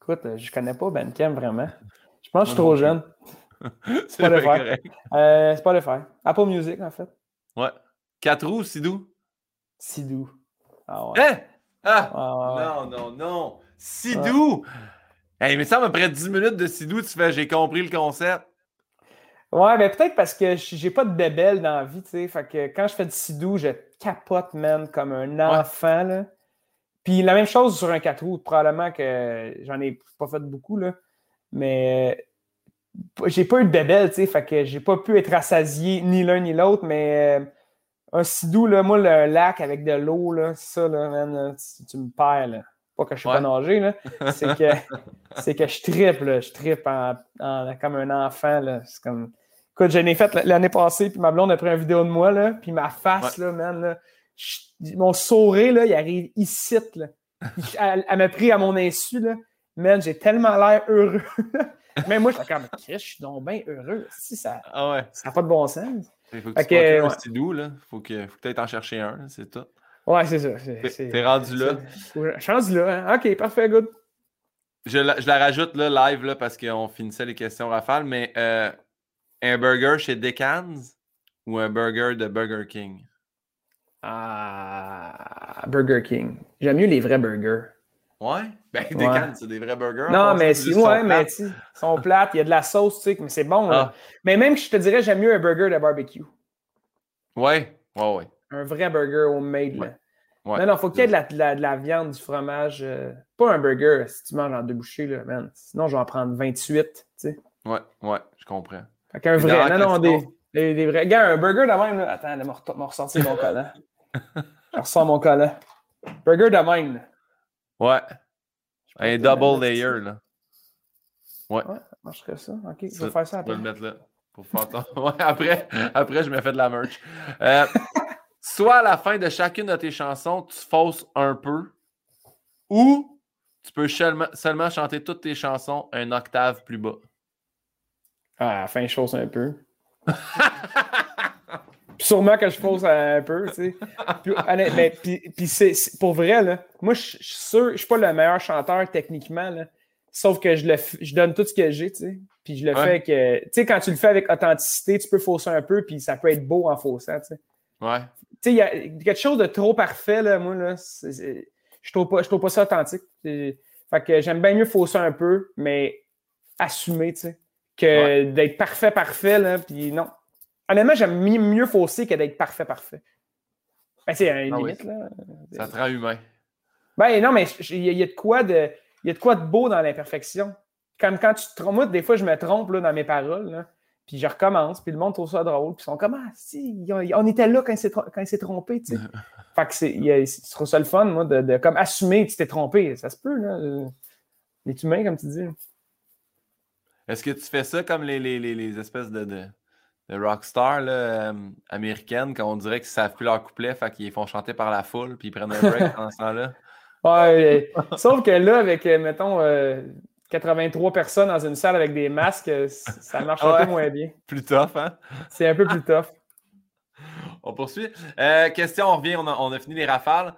Écoute, je connais pas Bandcamp vraiment. Je pense que je suis trop jeune. Spotify. Euh, Spotify. Apple Music, en fait. Ouais. Quatre roues, Sidou? Sidou. Ah ouais. Hein? Ah! Non, non, non. Sidou! Hey, mais ça, après 10 minutes de Sidou, tu fais j'ai compris le concept. Ouais, mais peut-être parce que j'ai pas de bébelle dans la vie, tu sais. Fait que quand je fais du Sidou, je capote, man, comme un enfant, là. Puis la même chose sur un 4 roues, probablement que j'en ai pas fait beaucoup, là. Mais j'ai pas eu de bébelle, tu sais. Fait que j'ai pas pu être rassasié ni l'un ni l'autre, mais euh, un Sidou, là, moi, le lac avec de l'eau, là, ça, là, man, tu, me perds, là. Pas que je suis pas nager, là. C'est que, c'est que je tripe, là. Je tripe comme un enfant, là. C'est comme. Écoute, j'en ai fait l'année passée, puis ma blonde a pris une vidéo de moi, là. Puis ma face, là, man, là, mon sourire, là, il arrive ici, là. Elle, m'a pris à mon insu, là. Man, j'ai tellement l'air heureux. Mais moi, je suis comme, je suis donc bien heureux. Si ça ah n'a pas de bon sens. Il faut que tu okay, ouais. doux, là. Faut que, faut que tu en chercher un, c'est tout. Ouais, c'est ça. T'es rendu là. Je suis rendu là. Hein? OK, parfait, good. Je la, je la, rajoute là, live là, parce qu'on finissait les questions rafales, mais euh, un burger chez Decans ou un burger de Burger King? Ah, Burger King. J'aime mieux les vrais burgers. Ouais? Ben, Decans, c'est des vrais burgers. Non, mais si, ouais, mais ils sont plates, il y a de la sauce, tu sais, mais c'est bon. Là. Ah. Mais même je te dirais, j'aime mieux un burger de barbecue. Ouais, ouais, ouais. Un vrai burger homemade. Là. Non, non, faut qu'il y ait de la, de la, viande, du fromage. Euh, pas un burger si tu manges en deux bouchées, là, man. Sinon, je vais en prendre 28, tu sais. Ouais, ouais, je comprends. Fait qu'un vrai. Non, non, des, des, vrais. Gars, un burger de même, là. Attends, je vais ressortir mon collant. je ressors mon collant. Burger de même, là. Ouais. Un double layer, là. Ouais. Ouais, ça marcherait ça. Ok, je vais faire ça après. Je vais le mettre là. Pour faire ouais, après, après, je me fais de la merch. Euh, soit à la fin de chacune de tes chansons, tu fausses un peu, ou tu peux seulement, chanter toutes tes chansons un octave plus bas. Ah, à la fin, je fausse un peu. sûrement que je fausse un peu, tu sais. Puis, puis, c'est, pour vrai, là, moi, je suis sûr, je suis pas le meilleur chanteur techniquement, là, sauf que je, le, je donne tout ce que j'ai, tu sais. Puis je le fais que, tu sais, quand tu le fais avec authenticité, tu peux fausser un peu, puis ça peut être beau en faussant, tu sais. Ouais sais, il y a quelque chose de trop parfait, là, moi, là. je trouve pas, je trouve pas ça authentique. Fait que j'aime bien mieux fausser un peu, mais assumer, tu sais, que d'être parfait, parfait, là, puis non. Honnêtement, j'aime mieux fausser que d'être parfait, parfait. Ben, c'est une ah limite, là. Ça te rend humain. Ben non, mais il y, a de quoi de. Il y a de quoi de beau dans l'imperfection. Comme quand tu te trompes, moi, des fois, je me trompe là, dans mes paroles. Là. Puis je recommence, puis le monde trouve ça drôle, puis ils sont comme Ah, si, on était là quand il s'est trompé, tu sais. fait que c'est, c'est trop ça le fun, moi, de, comme assumer que tu t'es trompé. Ça se peut, là. Les humains, comme tu dis. Est-ce que tu fais ça comme les, les, les, espèces de, de, de rockstars euh, américaines, quand on dirait qu'ils ne savent plus leur couplet, fait qu'ils font chanter par la foule, puis ils prennent un break pendant ce temps-là? Ouais, sauf que là, avec, euh, mettons, euh, 83 personnes dans une salle avec des masques, euh, ça marche un peu moins bien. Plus tough, hein? C'est un peu plus tough. On poursuit. Euh, question, on revient, on a, fini les rafales.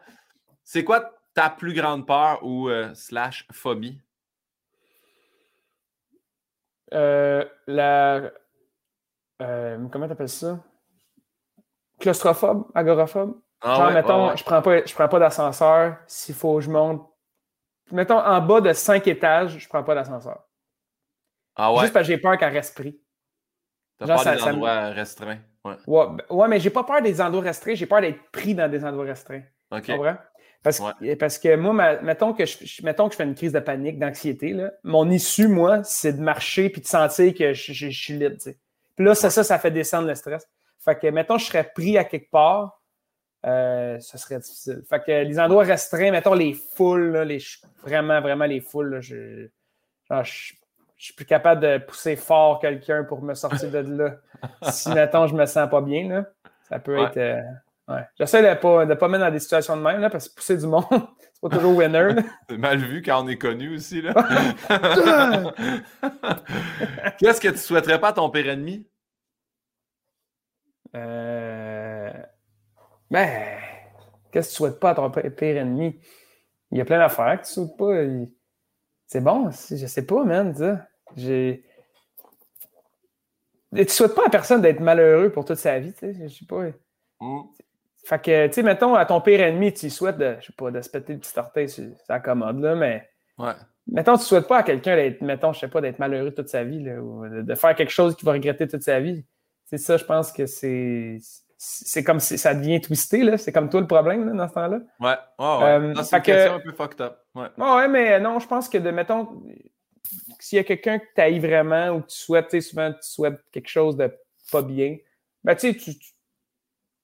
C'est quoi ta plus grande peur ou euh, slash phobie? la. comment t'appelles ça? Claustrophobe? Agoraphobe? Ah mettons, je prends pas, je prends pas d'ascenseur. S'il faut que je monte mettons, en bas de 5 étages, je prends pas d'ascenseur. Ah ouais? Juste parce que j'ai peur qu'elle reste pris. T'as peur des endroits restreints. Ouais. Ouais, mais j'ai pas peur des endroits restreints, j'ai peur d'être pris dans des endroits restreints. OK. Parce, parce, que moi, mettons, que je, mettons que je fais une crise de panique, d'anxiété, mon issue, moi, c'est de marcher puis de sentir que je, suis libre. Puis là, ça, ça, ça fait descendre le stress. Fait que, mettons, je serais pris à quelque part, euh, ce serait difficile. Fait que les endroits restreints, mettons les foules, les, vraiment, vraiment les foules, je, je suis plus capable de pousser fort quelqu'un pour me sortir de là. si, mettons, je me sens pas bien, là, ça peut être. Euh, ouais. J'essaie de ne pas, de pas mettre dans des situations de même, là, parce que pousser du monde, c'est pas toujours winner. C'est mal vu quand on est connu aussi. là. Qu'est-ce que tu souhaiterais pas à ton pire ennemi? Euh... Ben, qu'est-ce que tu souhaites pas à ton pire ennemi? Il y a plein d'affaires que tu souhaites pas. C'est bon, je sais pas, man. Ça. J'ai. Tu souhaites pas à personne d'être malheureux pour toute sa vie, tu sais. Je sais pas. Mm. Fait que, tu sais, mettons, à ton pire ennemi, tu souhaites de, je sais pas, de se péter le petit orteil ça commode, là, mais. Ouais. Mettons, tu souhaites pas à quelqu'un d'être, mettons, je sais pas, d'être malheureux toute sa vie, là, ou de, faire quelque chose qu'il va regretter toute sa vie. C'est ça, je pense que c'est. C'est comme si ça devient twisté, là. C'est comme toi le problème, là, dans ce temps-là. Ouais, ouais, ouais. Euh, c'est une question un peu fucked up. Ouais. ouais, mais non, je pense que de, mettons, s'il y a quelqu'un que tu haïs vraiment ou que tu souhaites, tu sais, souvent tu souhaites quelque chose de pas bien, ben tu sais, tu,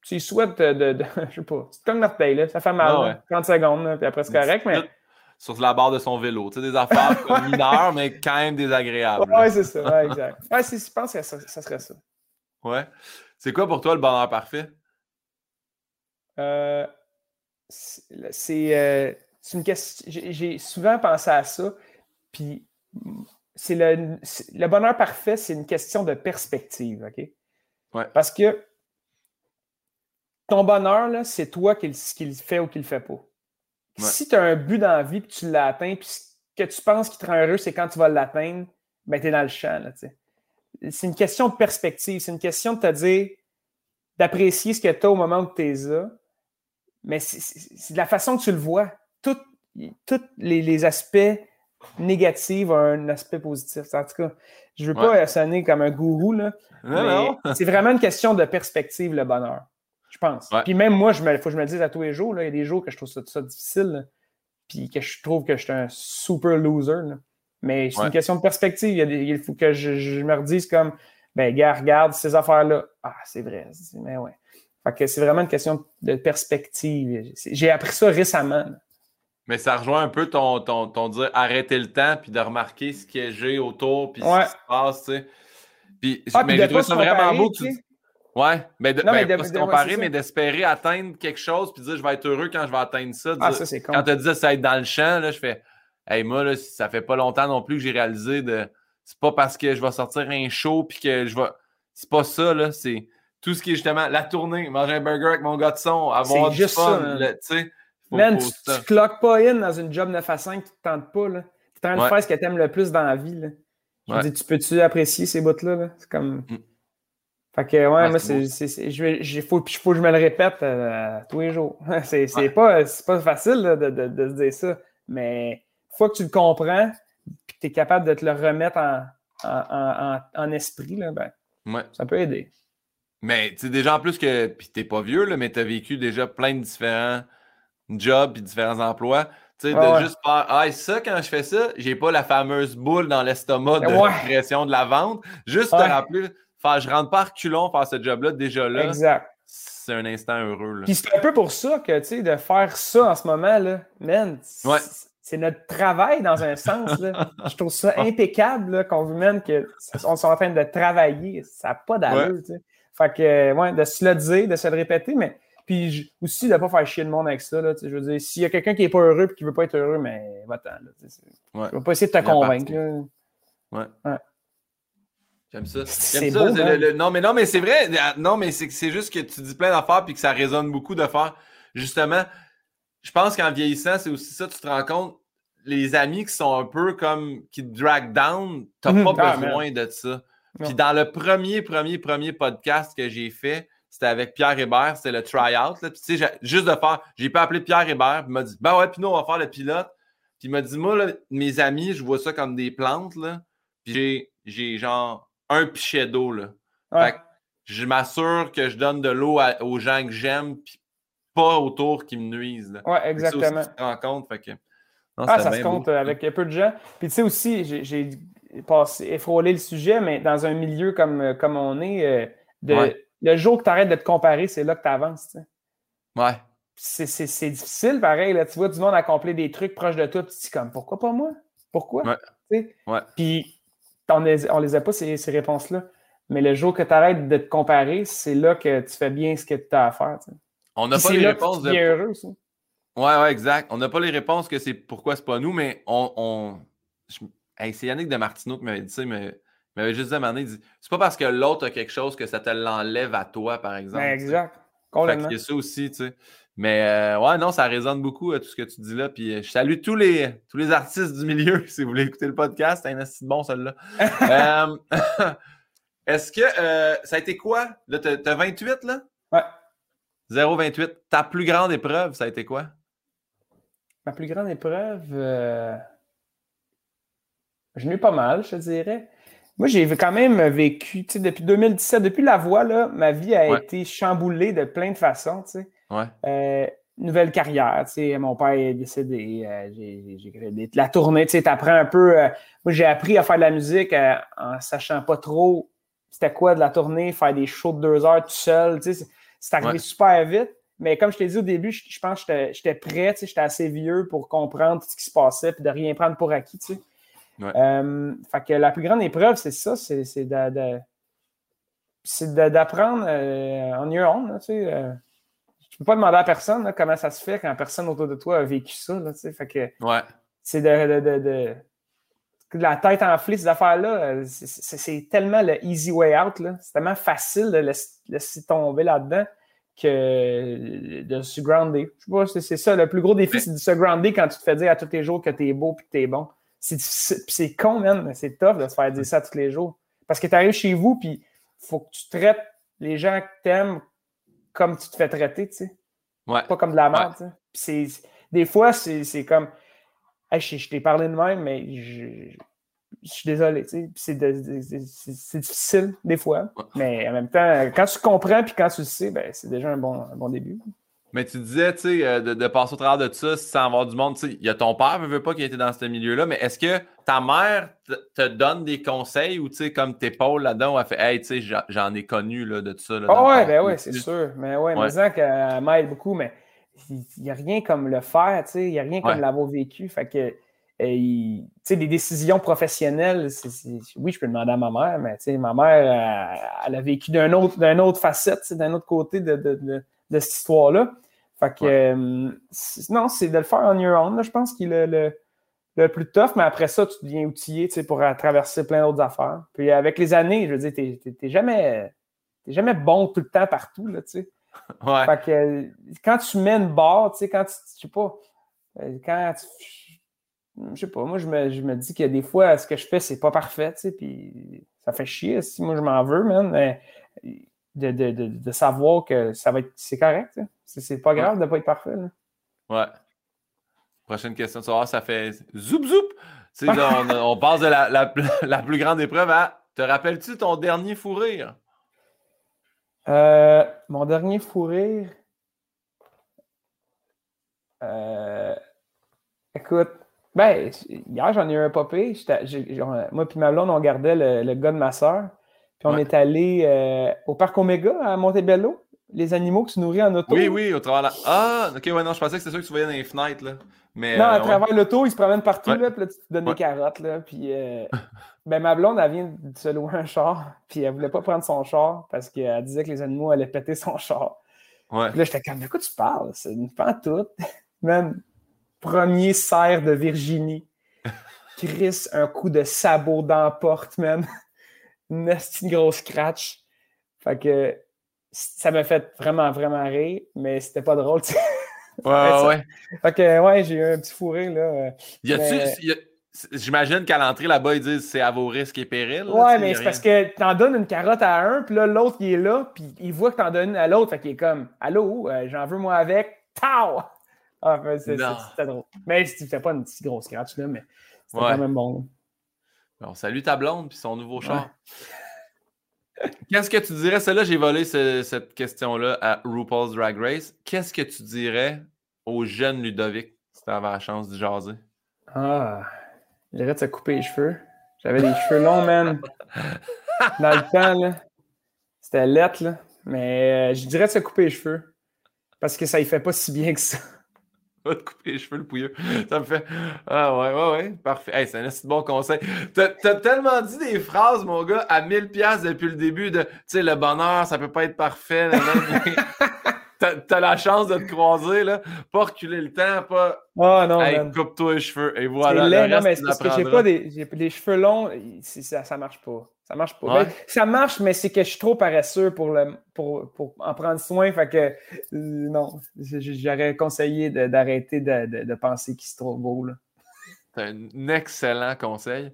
tu, souhaites de, de, je sais pas, tu te cognes l'orteil, là, ça fait mal, 30 secondes, puis après c'est correct, mais. Sur la barre de son vélo, tu sais, des affaires mineures, mais quand même désagréables. Ouais, c'est ça, ouais, exact. Ouais, je pense que ça, ça, serait ça. Ouais. C'est quoi pour toi le bonheur parfait? Euh, c'est euh, une question. J'ai souvent pensé à ça, puis c'est le, le, bonheur parfait, c'est une question de perspective, OK? Parce que ton bonheur, c'est toi qui, qui, le fait ou qui le fait pas. Si tu as un but dans la vie, puis tu l'as atteint, puis que tu penses qu'il te rend heureux, c'est quand tu vas l'atteindre, ben, tu es dans le champ. C'est une question de perspective. C'est une question de te dire, d'apprécier ce que tu as au moment où tu es là. Mais c'est de la façon que tu le vois. Tous les, les aspects négative a un aspect positif. En tout cas, je ne veux pas sonner comme un gourou, là, mais c'est vraiment une question de perspective, le bonheur. Je pense. Puis même moi, il faut que je me le dise à tous les jours. Là, il y a des jours que je trouve ça, difficile, puis que je trouve que je suis un super loser. Mais c'est une question de perspective. Il, faut que je, me redise comme, ben, gars, regarde ces affaires-là. Ah, c'est vrai. Mais ouais. Fait que c'est vraiment une question de perspective. J'ai appris ça récemment. Mais ça rejoint un peu ton, ton, ton dire arrêter le temps puis de remarquer ce que j'ai autour puis ce qui se passe, tu sais. Puis, ah, mais j'ai trouvé ça vraiment beau. Tu... Ouais, mais, de, ben, pas se comparer, mais d'espérer atteindre quelque chose puis dire je vais être heureux quand je vais atteindre ça. Ah, ça c'est Quand tu dis ça être dans le champ, là, je fais Hey, moi, là, ça fait pas longtemps non plus que j'ai réalisé de. C'est pas parce que je vais sortir un show puis que je vais. C'est pas ça, là. C'est tout ce qui est justement la tournée, manger un burger avec mon gars de son, avoir du fun, tu sais Man, tu, tu cloques pas in dans une job 9 à 5 qui te tente pas. Là. Tu es en train de faire ce que tu aimes le plus dans la vie. Là. Je ouais. dis, tu peux-tu apprécier ces bouts-là? -là, c'est comme. Mm. Fait que, ouais, moi, c'est, il faut, faut que je me le répète euh, tous les jours. c'est, pas, pas facile de, de, de, se dire ça. Mais fois que tu le comprends, puis que tu es capable de te le remettre en, en, en, en esprit, là, ben, ça peut aider. Mais tu sais, déjà en plus que, puis t'es pas vieux, là, mais tu as vécu déjà plein de différents job et différents emplois. Tu sais, de juste faire Ah, ça, quand je fais ça, j'ai pas la fameuse boule dans l'estomac de pression de la vente. Juste te rappeler, faire, je rentre pas reculons faire ce job-là déjà là. Exact. C'est un instant heureux. Puis c'est un peu pour ça que, tu sais, de faire ça en ce moment, là, man, c'est notre travail dans un sens. Là. je trouve ça impeccable qu'on vous mène qu'on soit en train de travailler. Ça n'a pas d'allure, tu sais. Fait que, ouais, de se le dire, de se le répéter, mais puis aussi de ne pas faire chier le monde avec ça. Là, je veux dire, s'il y a quelqu'un qui n'est pas heureux et qui ne veut pas être heureux, mais va-t'en. Ouais. Je ne vais pas essayer de te convaincre. Ouais. J'aime ça. J'aime ça. Hein? non, mais non, mais c'est vrai. Non, mais c'est juste que tu dis plein d'affaires et que ça résonne beaucoup de faire. Justement, je pense qu'en vieillissant, c'est aussi ça, tu te rends compte, les amis qui sont un peu comme qui te drag down, tu n'as pas ah, besoin de ça. Puis dans le premier, premier, premier podcast que j'ai fait, c'était avec Pierre Hébert, c'était le try-out. Tu sais, juste de faire, j'ai pas appelé Pierre Hébert, puis il m'a dit, ben ouais, puis nous, on va faire le pilote. Puis il m'a dit, moi, là, mes amis, je vois ça comme des plantes, là. Puis j'ai genre un pichet d'eau, là. Fait que je m'assure que je donne de l'eau aux gens que j'aime, puis pas autour qui me nuisent. Là. Ouais, exactement. Ça, tu te rends compte, fait que. Ah, ça se compte euh, avec un peu de gens. Puis tu sais aussi, j'ai passé, effrôlé le sujet, mais dans un milieu comme, euh, comme on est, euh, le jour que tu arrêtes de te comparer, c'est là que tu avances. Ouais. C'est difficile, pareil. Là. Tu vois du monde accomplir des trucs proches de toi, tu te dis comme pourquoi pas moi? Pourquoi? Ouais. Puis on les, on les a pas, ces, ces réponses-là. Mais le jour que tu arrêtes de te comparer, c'est là que tu fais bien ce que tu as à faire. On n'a pas les réponses de. Heureux, ça. Ouais, ouais, exact. On n'a pas les réponses que c'est pourquoi c'est pas nous, mais on. on... c'est Yannick de Martineau qui m'avait dit ça, mais il m'avait juste demandé, dit, c'est pas parce que l'autre a quelque chose que ça te l'enlève à toi, par exemple. Ben, exact. Il y a ça aussi, tu sais. Mais euh, ouais, non, ça résonne beaucoup tout ce que tu dis là. Puis euh, je salue tous les, tous les artistes du milieu. Si vous voulez écouter le podcast, c'est un assez bon celui-là. Euh, est-ce que ça a été quoi? Là, t'as 28 là? Ouais. 0,28. Ta plus grande épreuve, ça a été quoi? Ma plus grande épreuve, je n'ai pas mal, je dirais. Moi, j'ai quand même vécu, tu sais, depuis 2017, depuis la voix, là, ma vie a été chamboulée de plein de façons, tu sais. Ouais. Euh, nouvelle carrière, tu sais, mon père est décédé, euh, j'ai la tournée, tu sais, t'apprends un peu. Euh, moi, j'ai appris à faire de la musique en sachant pas trop c'était quoi de la tournée, faire des shows de deux heures tout seul, tu sais, c'est arrivé super vite. Mais comme je t'ai dit au début, je, pense que j'étais prêt, tu sais, j'étais assez vieux pour comprendre ce qui se passait puis de rien prendre pour acquis, tu sais. Euh, fait que la plus grande épreuve, c'est ça, c'est d'apprendre euh, en your own. tu sais, euh. peux pas demander à personne comment ça se fait quand personne autour de toi a vécu ça. Là, fait que c'est de, de, de, la tête enflée, ces affaires-là, c'est tellement le easy way out. C'est tellement facile de laisser, tomber là-dedans que de se grounder. Je sais pas, c'est ça. Le plus gros défi, c'est de se grounder quand tu te fais dire à tous les jours que tu es beau et que tu es bon. C'est con, man. C'est tough de se faire dire ça tous les jours. Parce que tu arrives chez vous, puis il faut que tu traites les gens que t'aimes comme tu te fais traiter, tu sais. Ouais. Pas comme de la merde, tu sais. Des fois, c'est comme. je, t'ai parlé de même, mais je, suis désolé, tu sais. C'est difficile, des fois. Mais en même temps, quand tu comprends puis quand tu le sais, ben, c'est déjà un bon, un bon début. Mais tu disais, tu sais, euh, de, passer au travers de ça sans avoir du monde. Tu sais, il y a ton père, ne veut pas qu'il ait été dans ce milieu-là, mais est-ce que ta mère te donne des conseils ou, tu sais, comme là-dedans, elle fait, hey, tu sais, j'en ai connu là, de ça. Ah ouais, ben oui, c'est sûr. Mais ouais, ouais. disant qu'elle m'aide beaucoup, mais il n'y a rien comme le faire, tu sais, il n'y a rien comme l'avoir vécu. Fait que, tu sais, des décisions professionnelles, oui, je peux demander à ma mère, mais tu sais, ma mère, elle, a vécu d'un autre, d'un autre facette, d'un autre côté de, de de cette histoire-là. Fait que, euh, non, c'est de le faire on your own. je pense qu'il est le, le, plus tough, mais après ça, tu deviens outillé pour traverser plein d'autres affaires. Puis avec les années, je veux dire, tu n'es jamais, jamais bon tout le temps partout. Là, sais. Ouais. Fait que quand tu mets une barre, tu sais, quand tu, je sais pas, euh, quand tu, je sais pas, moi, je me, je me dis que des fois, ce que je fais, c'est pas parfait, tu sais, puis ça fait chier. Si moi, je m'en veux, man, mais de, de, de, savoir que ça va être c'est correct. C'est pas grave de ne pas être parfait. Ouais. Prochaine question, tu ça fait zoup zoup. on, on, passe de la, la, la, plus grande épreuve à te rappelles-tu ton dernier fou rire? Euh, mon dernier fou rire. Euh, écoute, ben, hier j'en ai eu un popé. Moi et ma blonde, on gardait le, le gars de ma soeur. Puis on est allé euh, au parc Omega à Montebello, les animaux qui se nourrissent en auto. Oui, oui, au travers. Ah, ok, ouais, non, je pensais que c'était ça que tu voyais dans les fenêtres. Là. Mais, non, à euh, travers l'auto, ils se promènent partout, là, puis là, tu te donnes des carottes. Là, puis euh, ben, ma blonde, elle vient de se louer un char, puis elle voulait pas prendre son char parce qu'elle disait que les animaux allaient péter son char. Ouais. Puis là, j'étais comme, de quoi tu parles? C'est une tout. Même premier cerf de Virginie. Chris, un coup de sabot dans la porte, même une grosse scratch. Fait que ça m'a fait vraiment, vraiment rire, mais c'était pas drôle. Ouais, ouais. Fait que, ouais, j'ai eu un petit fourré, là. Y a-tu. J'imagine qu'à l'entrée là-bas, ils disent c'est à vos risques et périls. ouais, mais c'est parce que t'en donnes une carotte à un, puis là, l'autre, il est là, puis il voit que t'en donnes une à l'autre, fait qu'il est comme Allô, euh, j'en veux moi avec. Tao! Ah, c'était drôle. Mais c'était pas une petite grosse scratch, là, mais c'était quand même bon. On salue ta blonde puis son nouveau char. Qu'est-ce que tu dirais? Celle-là, j'ai volé cette question-là à RuPaul's Drag Race. Qu'est-ce que tu dirais au jeune Ludovic si tu avais la chance de jaser? Ah, j'irais de se couper les cheveux. J'avais des cheveux longs, man. Dans le temps, là. C'était lettre, là. Mais euh, je dirais de se couper les cheveux. Parce que ça y fait pas si bien que ça. Va te couper les cheveux, le pouilleux. Ça me fait. Ah ouais, ouais, ouais. Parfait. Hey, c'est un bon conseil. T'as as tellement dit des phrases, mon gars, à 1000$ depuis le début de. Tu sais, le bonheur, ça peut pas être parfait. T'as as la chance de te croiser, là. Pas reculer le temps, pas. Oh non, hey, coupe-toi les cheveux. Et voilà. Laid, non, mais c'est parce que j'ai pas des, des cheveux longs. Ça, ça marche pas. Ça marche pas. Ben, ça marche, mais c'est que je suis trop paresseux pour, le, pour, pour en prendre soin. Fait que euh, non, j'aurais conseillé d'arrêter de, de, de, penser qu'il se trouve beau. C'est un excellent conseil.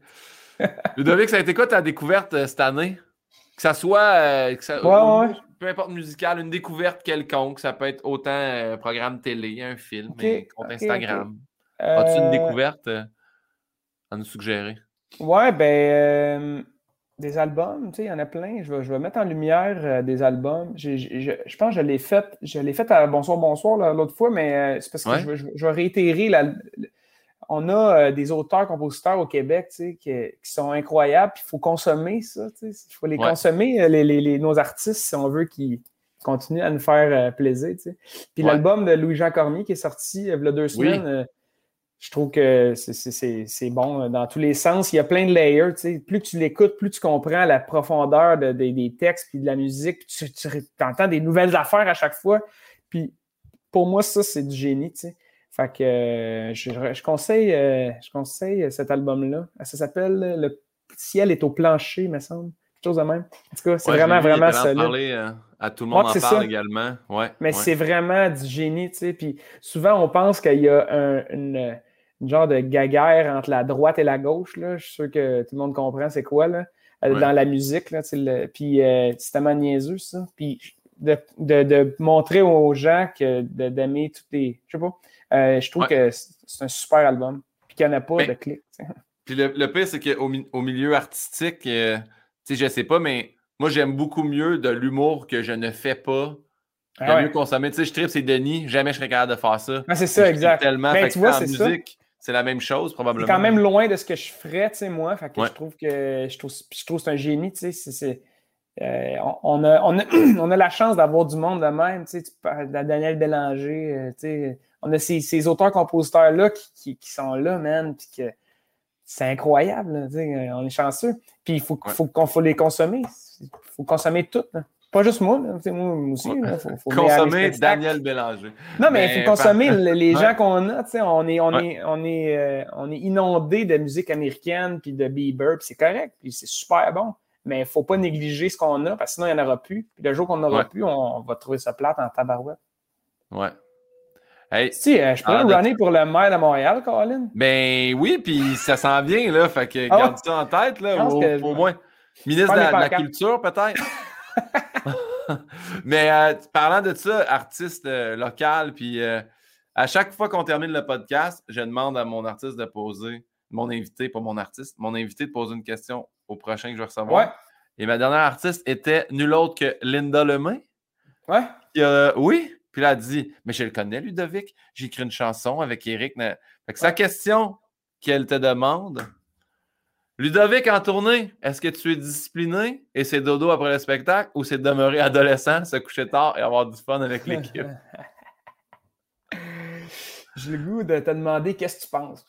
Ludovic, ça a été quoi ta découverte euh, cette année? Que ça soit, euh, que ça, peu importe musical, une découverte quelconque, ça peut être autant un programme télé, un film, un compte Instagram. As-tu une découverte à nous suggérer? Ouais, ben des albums, tu sais, il y en a plein. Je vais, je vais mettre en lumière euh, des albums. je pense que je l'ai fait, je l'ai fait à Bonsoir, Bonsoir l'autre fois, mais euh, c'est parce que je, je, vais réitérer. La, on a euh, des auteurs, compositeurs au Québec tu sais, qui, qui, sont incroyables. Il faut consommer ça. Tu sais, il faut les consommer, les, les, nos artistes, si on veut qu'ils continuent à nous faire plaisir. Tu sais. Puis l'album de Louis-Jean Cormier qui est sorti il y a deux semaines je trouve que c'est bon euh, dans tous les sens. Il y a plein de layers. Plus tu l'écoutes, plus tu comprends la profondeur des textes puis de la musique. tu, entends des nouvelles affaires à chaque fois. Puis pour moi, ça, c'est du génie. Fait que euh, je, conseille, euh, je conseille cet album-là. Ça s'appelle Le ciel est au plancher, me semble. Quelque chose de même. En tout cas, c'est vraiment, vraiment solide. Parler, à tout le monde en parle également. Ouais, Mais c'est vraiment du génie. Puis souvent, on pense qu'il y a un, une genre de gaguerre entre la droite et la gauche. Là. Je suis sûr que tout le monde comprend c'est quoi là, euh, dans la musique. Là, puis euh, c'est tellement niaiseux, ça. Puis de, de, de montrer aux gens que d'aimer toutes les. Je sais pas. Euh, je trouve que c'est un super album. Puis qu'il n'y en a pas de clics. Puis le, le pire, c'est qu'au au milieu artistique, tu sais, je sais pas, mais moi, j'aime beaucoup mieux de l'humour que je ne fais pas. Ah mieux consommer. Tu sais, je tripe, c'est Denis. Jamais je serais capable de faire ça. Ah, c'est ça, exact. Tellement. Mais tu vois, c'est musique, c'est la même chose, probablement. C'est quand même loin de ce que je ferais, tu sais, moi. Fait que je trouve que je trouve, je trouve que c'est un génie, tu sais. Euh, on, a, on, a, on, a, la chance d'avoir du monde de même, tu sais, Daniel Bélanger, euh, tu sais, on a ces, ces auteurs-compositeurs-là qui, qui, sont là, man, puis que c'est incroyable, tu sais, on est chanceux. Puis il faut, faut, qu'on faut les consommer, il faut consommer tout. Pas juste moi, moi aussi. Faut, consommer Daniel Bélanger. Non, mais il faut consommer les gens qu'on a. On est, on, est, on, est, euh, on est inondé de musique américaine puis de Bieber, puis c'est correct, puis c'est super bon. Mais il ne faut pas négliger ce qu'on a, parce que sinon, il n'y en aura plus. Puis le jour qu'on n'aura plus, on, va trouver ça plate en tabarouette. Ouais. Hey, si, euh, je pourrais runner pour le maire de Montréal, Colin. Ben oui, puis ça s'en vient, là. Fait que ah garde ça en tête, là, au, moins. Ministre de la Culture, peut-être? Mais euh, parlant de ça, artiste euh, local, puis euh, à chaque fois qu'on termine le podcast, je demande à mon artiste de poser, mon invité, pas mon artiste, mon invité de poser une question au prochain que je vais recevoir. Et ma dernière artiste était nulle autre que Linda Lemay. Ouais. oui. Puis là, elle dit Mais je le connais, Ludovic. J'ai écrit une chanson avec Eric. Fait que sa question qu'elle te demande, Ludovic en tournée, est-ce que tu es discipliné et c'est dodo après le spectacle ou c'est demeurer adolescent, se coucher tard et avoir du fun avec l'équipe? J'ai le goût de te demander qu'est-ce que tu penses.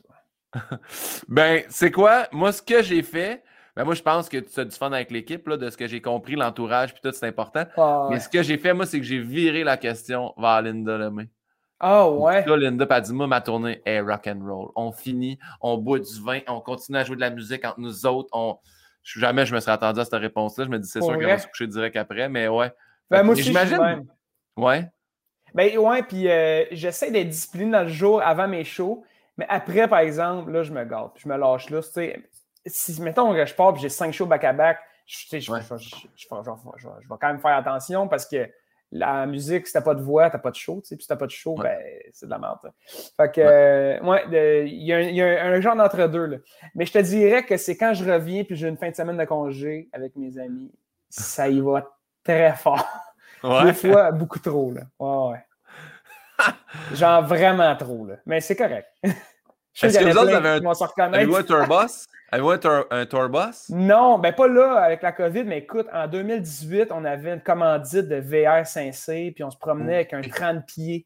ben, c'est quoi? Moi, ce que j'ai fait, ben moi, je pense que tu as du fun avec l'équipe, de ce que j'ai compris, l'entourage, puis tout, c'est important. Ah, Mais ce que j'ai fait, moi, c'est que j'ai viré la question vers Linda Lemay. Ah ouais. Là, Linda a dit Moi, ma tournée est rock and roll. On finit, on boit du vin, on continue à jouer de la musique entre nous autres. On... Jamais je me serais attendu à cette réponse-là. Je me dis C'est sûr qu'on va se coucher direct après, mais ouais. Ben, moi aussi, j'imagine. Ouais. Ben ouais, puis euh, j'essaie d'être discipliné dans le jour avant mes shows, mais après, par exemple, là, je me gâte, je me lâche là. Si, mettons que je pars et j'ai cinq shows back-à-back, je, je, vais quand même faire attention parce que la musique, si t'as pas de voix, t'as pas de show, tu sais, puis si t'as pas de show, ben, c'est de la merde. Fait que, ouais, il y, a un, genre d'entre-deux, là. Mais je te dirais que c'est quand je reviens puis j'ai une fin de semaine de congé avec mes amis, ça y va très fort. Des fois, beaucoup trop, là. Ouais, ouais. Genre vraiment trop, là. Mais c'est correct. Est-ce que vous autres avez un, avez un? Avez-vous un, tourbus? Non, ben pas là avec la COVID, mais écoute, en 2018, on avait une commandite de VR 5C, puis on se promenait avec un 30 pieds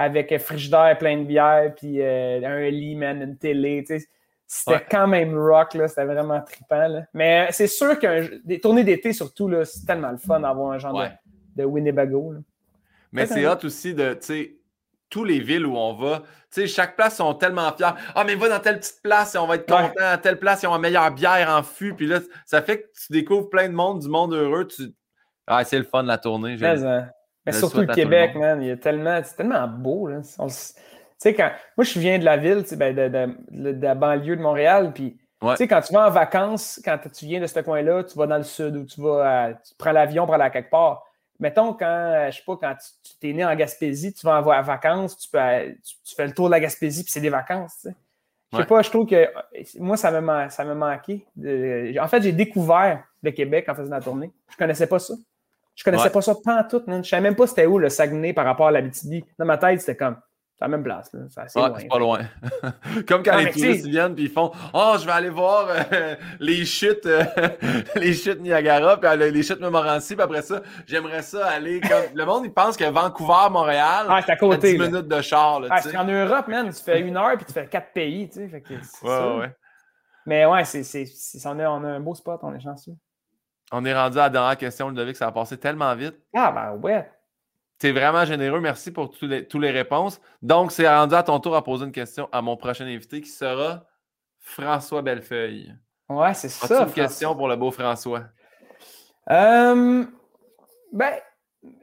avec un frigidaire plein de bière, puis euh, un lit, man, une télé. C'était quand même rock, là. C'était vraiment trippant. Là. Mais c'est sûr que des tournées d'été, surtout, c'est tellement le fun d'avoir un genre de, de, Winnebago. Mais c'est hot aussi de, tu sais, tous les villes où on va, tu sais, chaque place sont tellement fiers. Ah, mais va dans telle petite place et on va être content. À telle place, ils ont la meilleure bière en fût. Puis là, ça fait que tu découvres plein de monde, du monde heureux. Tu... Ah, c'est le fun de la tournée. Hein. Mais, surtout le Québec, man. Il y a tellement, c'est tellement beau. Là. Tu sais, quand. Moi, je viens de la ville, ben, de, de, de, la banlieue de Montréal. Puis, tu sais, quand tu vas en vacances, quand tu viens de ce coin-là, tu vas dans le sud ou tu vas tu prends l'avion pour aller à quelque part mettons, quand, euh, je sais pas, quand tu, t'es né en Gaspésie, tu vas en vacances, tu, peux, tu, fais le tour de la Gaspésie, puis c'est des vacances, tu sais. Je sais pas, je trouve que moi, ça me, ça me manquait. en fait, j'ai découvert le Québec en faisant la tournée. Je connaissais pas ça. Je connaissais pas ça pas tout. Je savais même pas c'était où le Saguenay par rapport à la BTB. Dans ma tête, c'était comme c'est la même place. C'est loin. pas loin. Comme quand les touristes viennent et ils font Oh, je vais aller voir euh, les chutes euh, les chutes Niagara, puis les chutes Montmorency, puis après ça, j'aimerais ça aller comme. Le monde, il pense que Vancouver, Montréal, ah, c'est à côté. 10 minutes de char. Là, ah, c'est en Europe, man. Tu fais une heure puis tu fais quatre pays. Tu sais, fait que ouais, ça. ouais. Mais ouais, c'est, c'est, on, a, on a un beau spot, on est chanceux. On est rendu à la dernière question, que ça a passé tellement vite. Ah, ben ouais. C'est vraiment généreux. Merci pour toutes les, les réponses. Donc, c'est rendu à ton tour à poser une question à mon prochain invité qui sera François Bellefeuille. Ouais, c'est ça. une question pour le beau François? Euh, ben,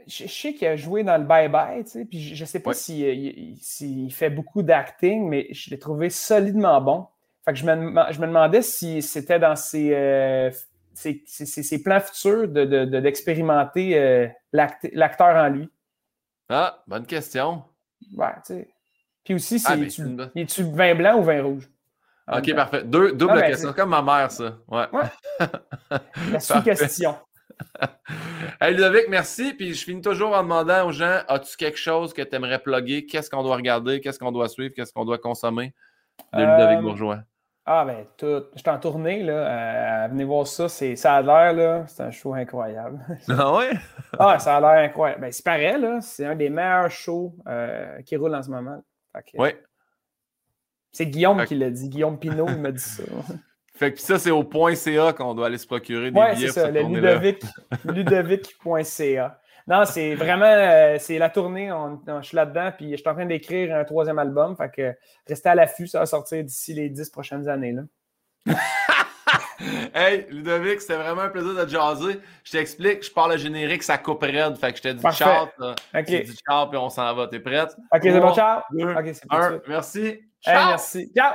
je, sais qu'il a joué dans le bye-bye, tu sais, puis je ne sais pas s'il fait beaucoup d'acting, mais je l'ai trouvé solidement bon. Fait que je me, je me demandais si c'était dans ses, euh, plans futurs d'expérimenter de, de, euh, l'acteur en lui. Ah, bonne question. Ouais, tu sais. Puis aussi, c'est, ah, tu vin blanc ou vin rouge? OK, parfait. Deux, double ah, ben, question. Comme ma mère, ça. Ouais. ouais. La sous-question. hey, Ludovic, merci. Puis je finis toujours en demandant aux gens as-tu quelque chose que tu aimerais plugger? Qu'est-ce qu'on doit regarder? Qu'est-ce qu'on doit suivre? Qu'est-ce qu'on doit consommer? De Ludovic euh, Bourgeois ah, ben, tout. Je suis en tournée, là. Euh, venez voir ça. Ça a l'air, là. C'est un show incroyable. Ah ouais? ah, ça a l'air incroyable. Ben, c'est pareil, là. C'est un des meilleurs shows euh, qui roule en ce moment. oui. C'est Guillaume qui l'a dit. Guillaume Pinot, il m'a dit ça. Fait que ça, c'est au .ca qu'on doit aller se procurer des ouais, billets. c'est ça, le Ludovic, ludovic.ca. Non, c'est vraiment, euh, c'est la tournée, je suis là-dedans, puis je suis en train d'écrire un troisième album, fait que restez à l'affût, ça va sortir d'ici les dix prochaines années. Là. hey, Ludovic, c'était vraiment un plaisir de jaser. Je t'explique, je parle le générique, ça coupe raide, fait que je te dis ciao. Je te dis ciao, puis on s'en va. T'es prête? Ok, c'est bon, ciao. ok, c'est un, merci. Ciao. merci. Ciao.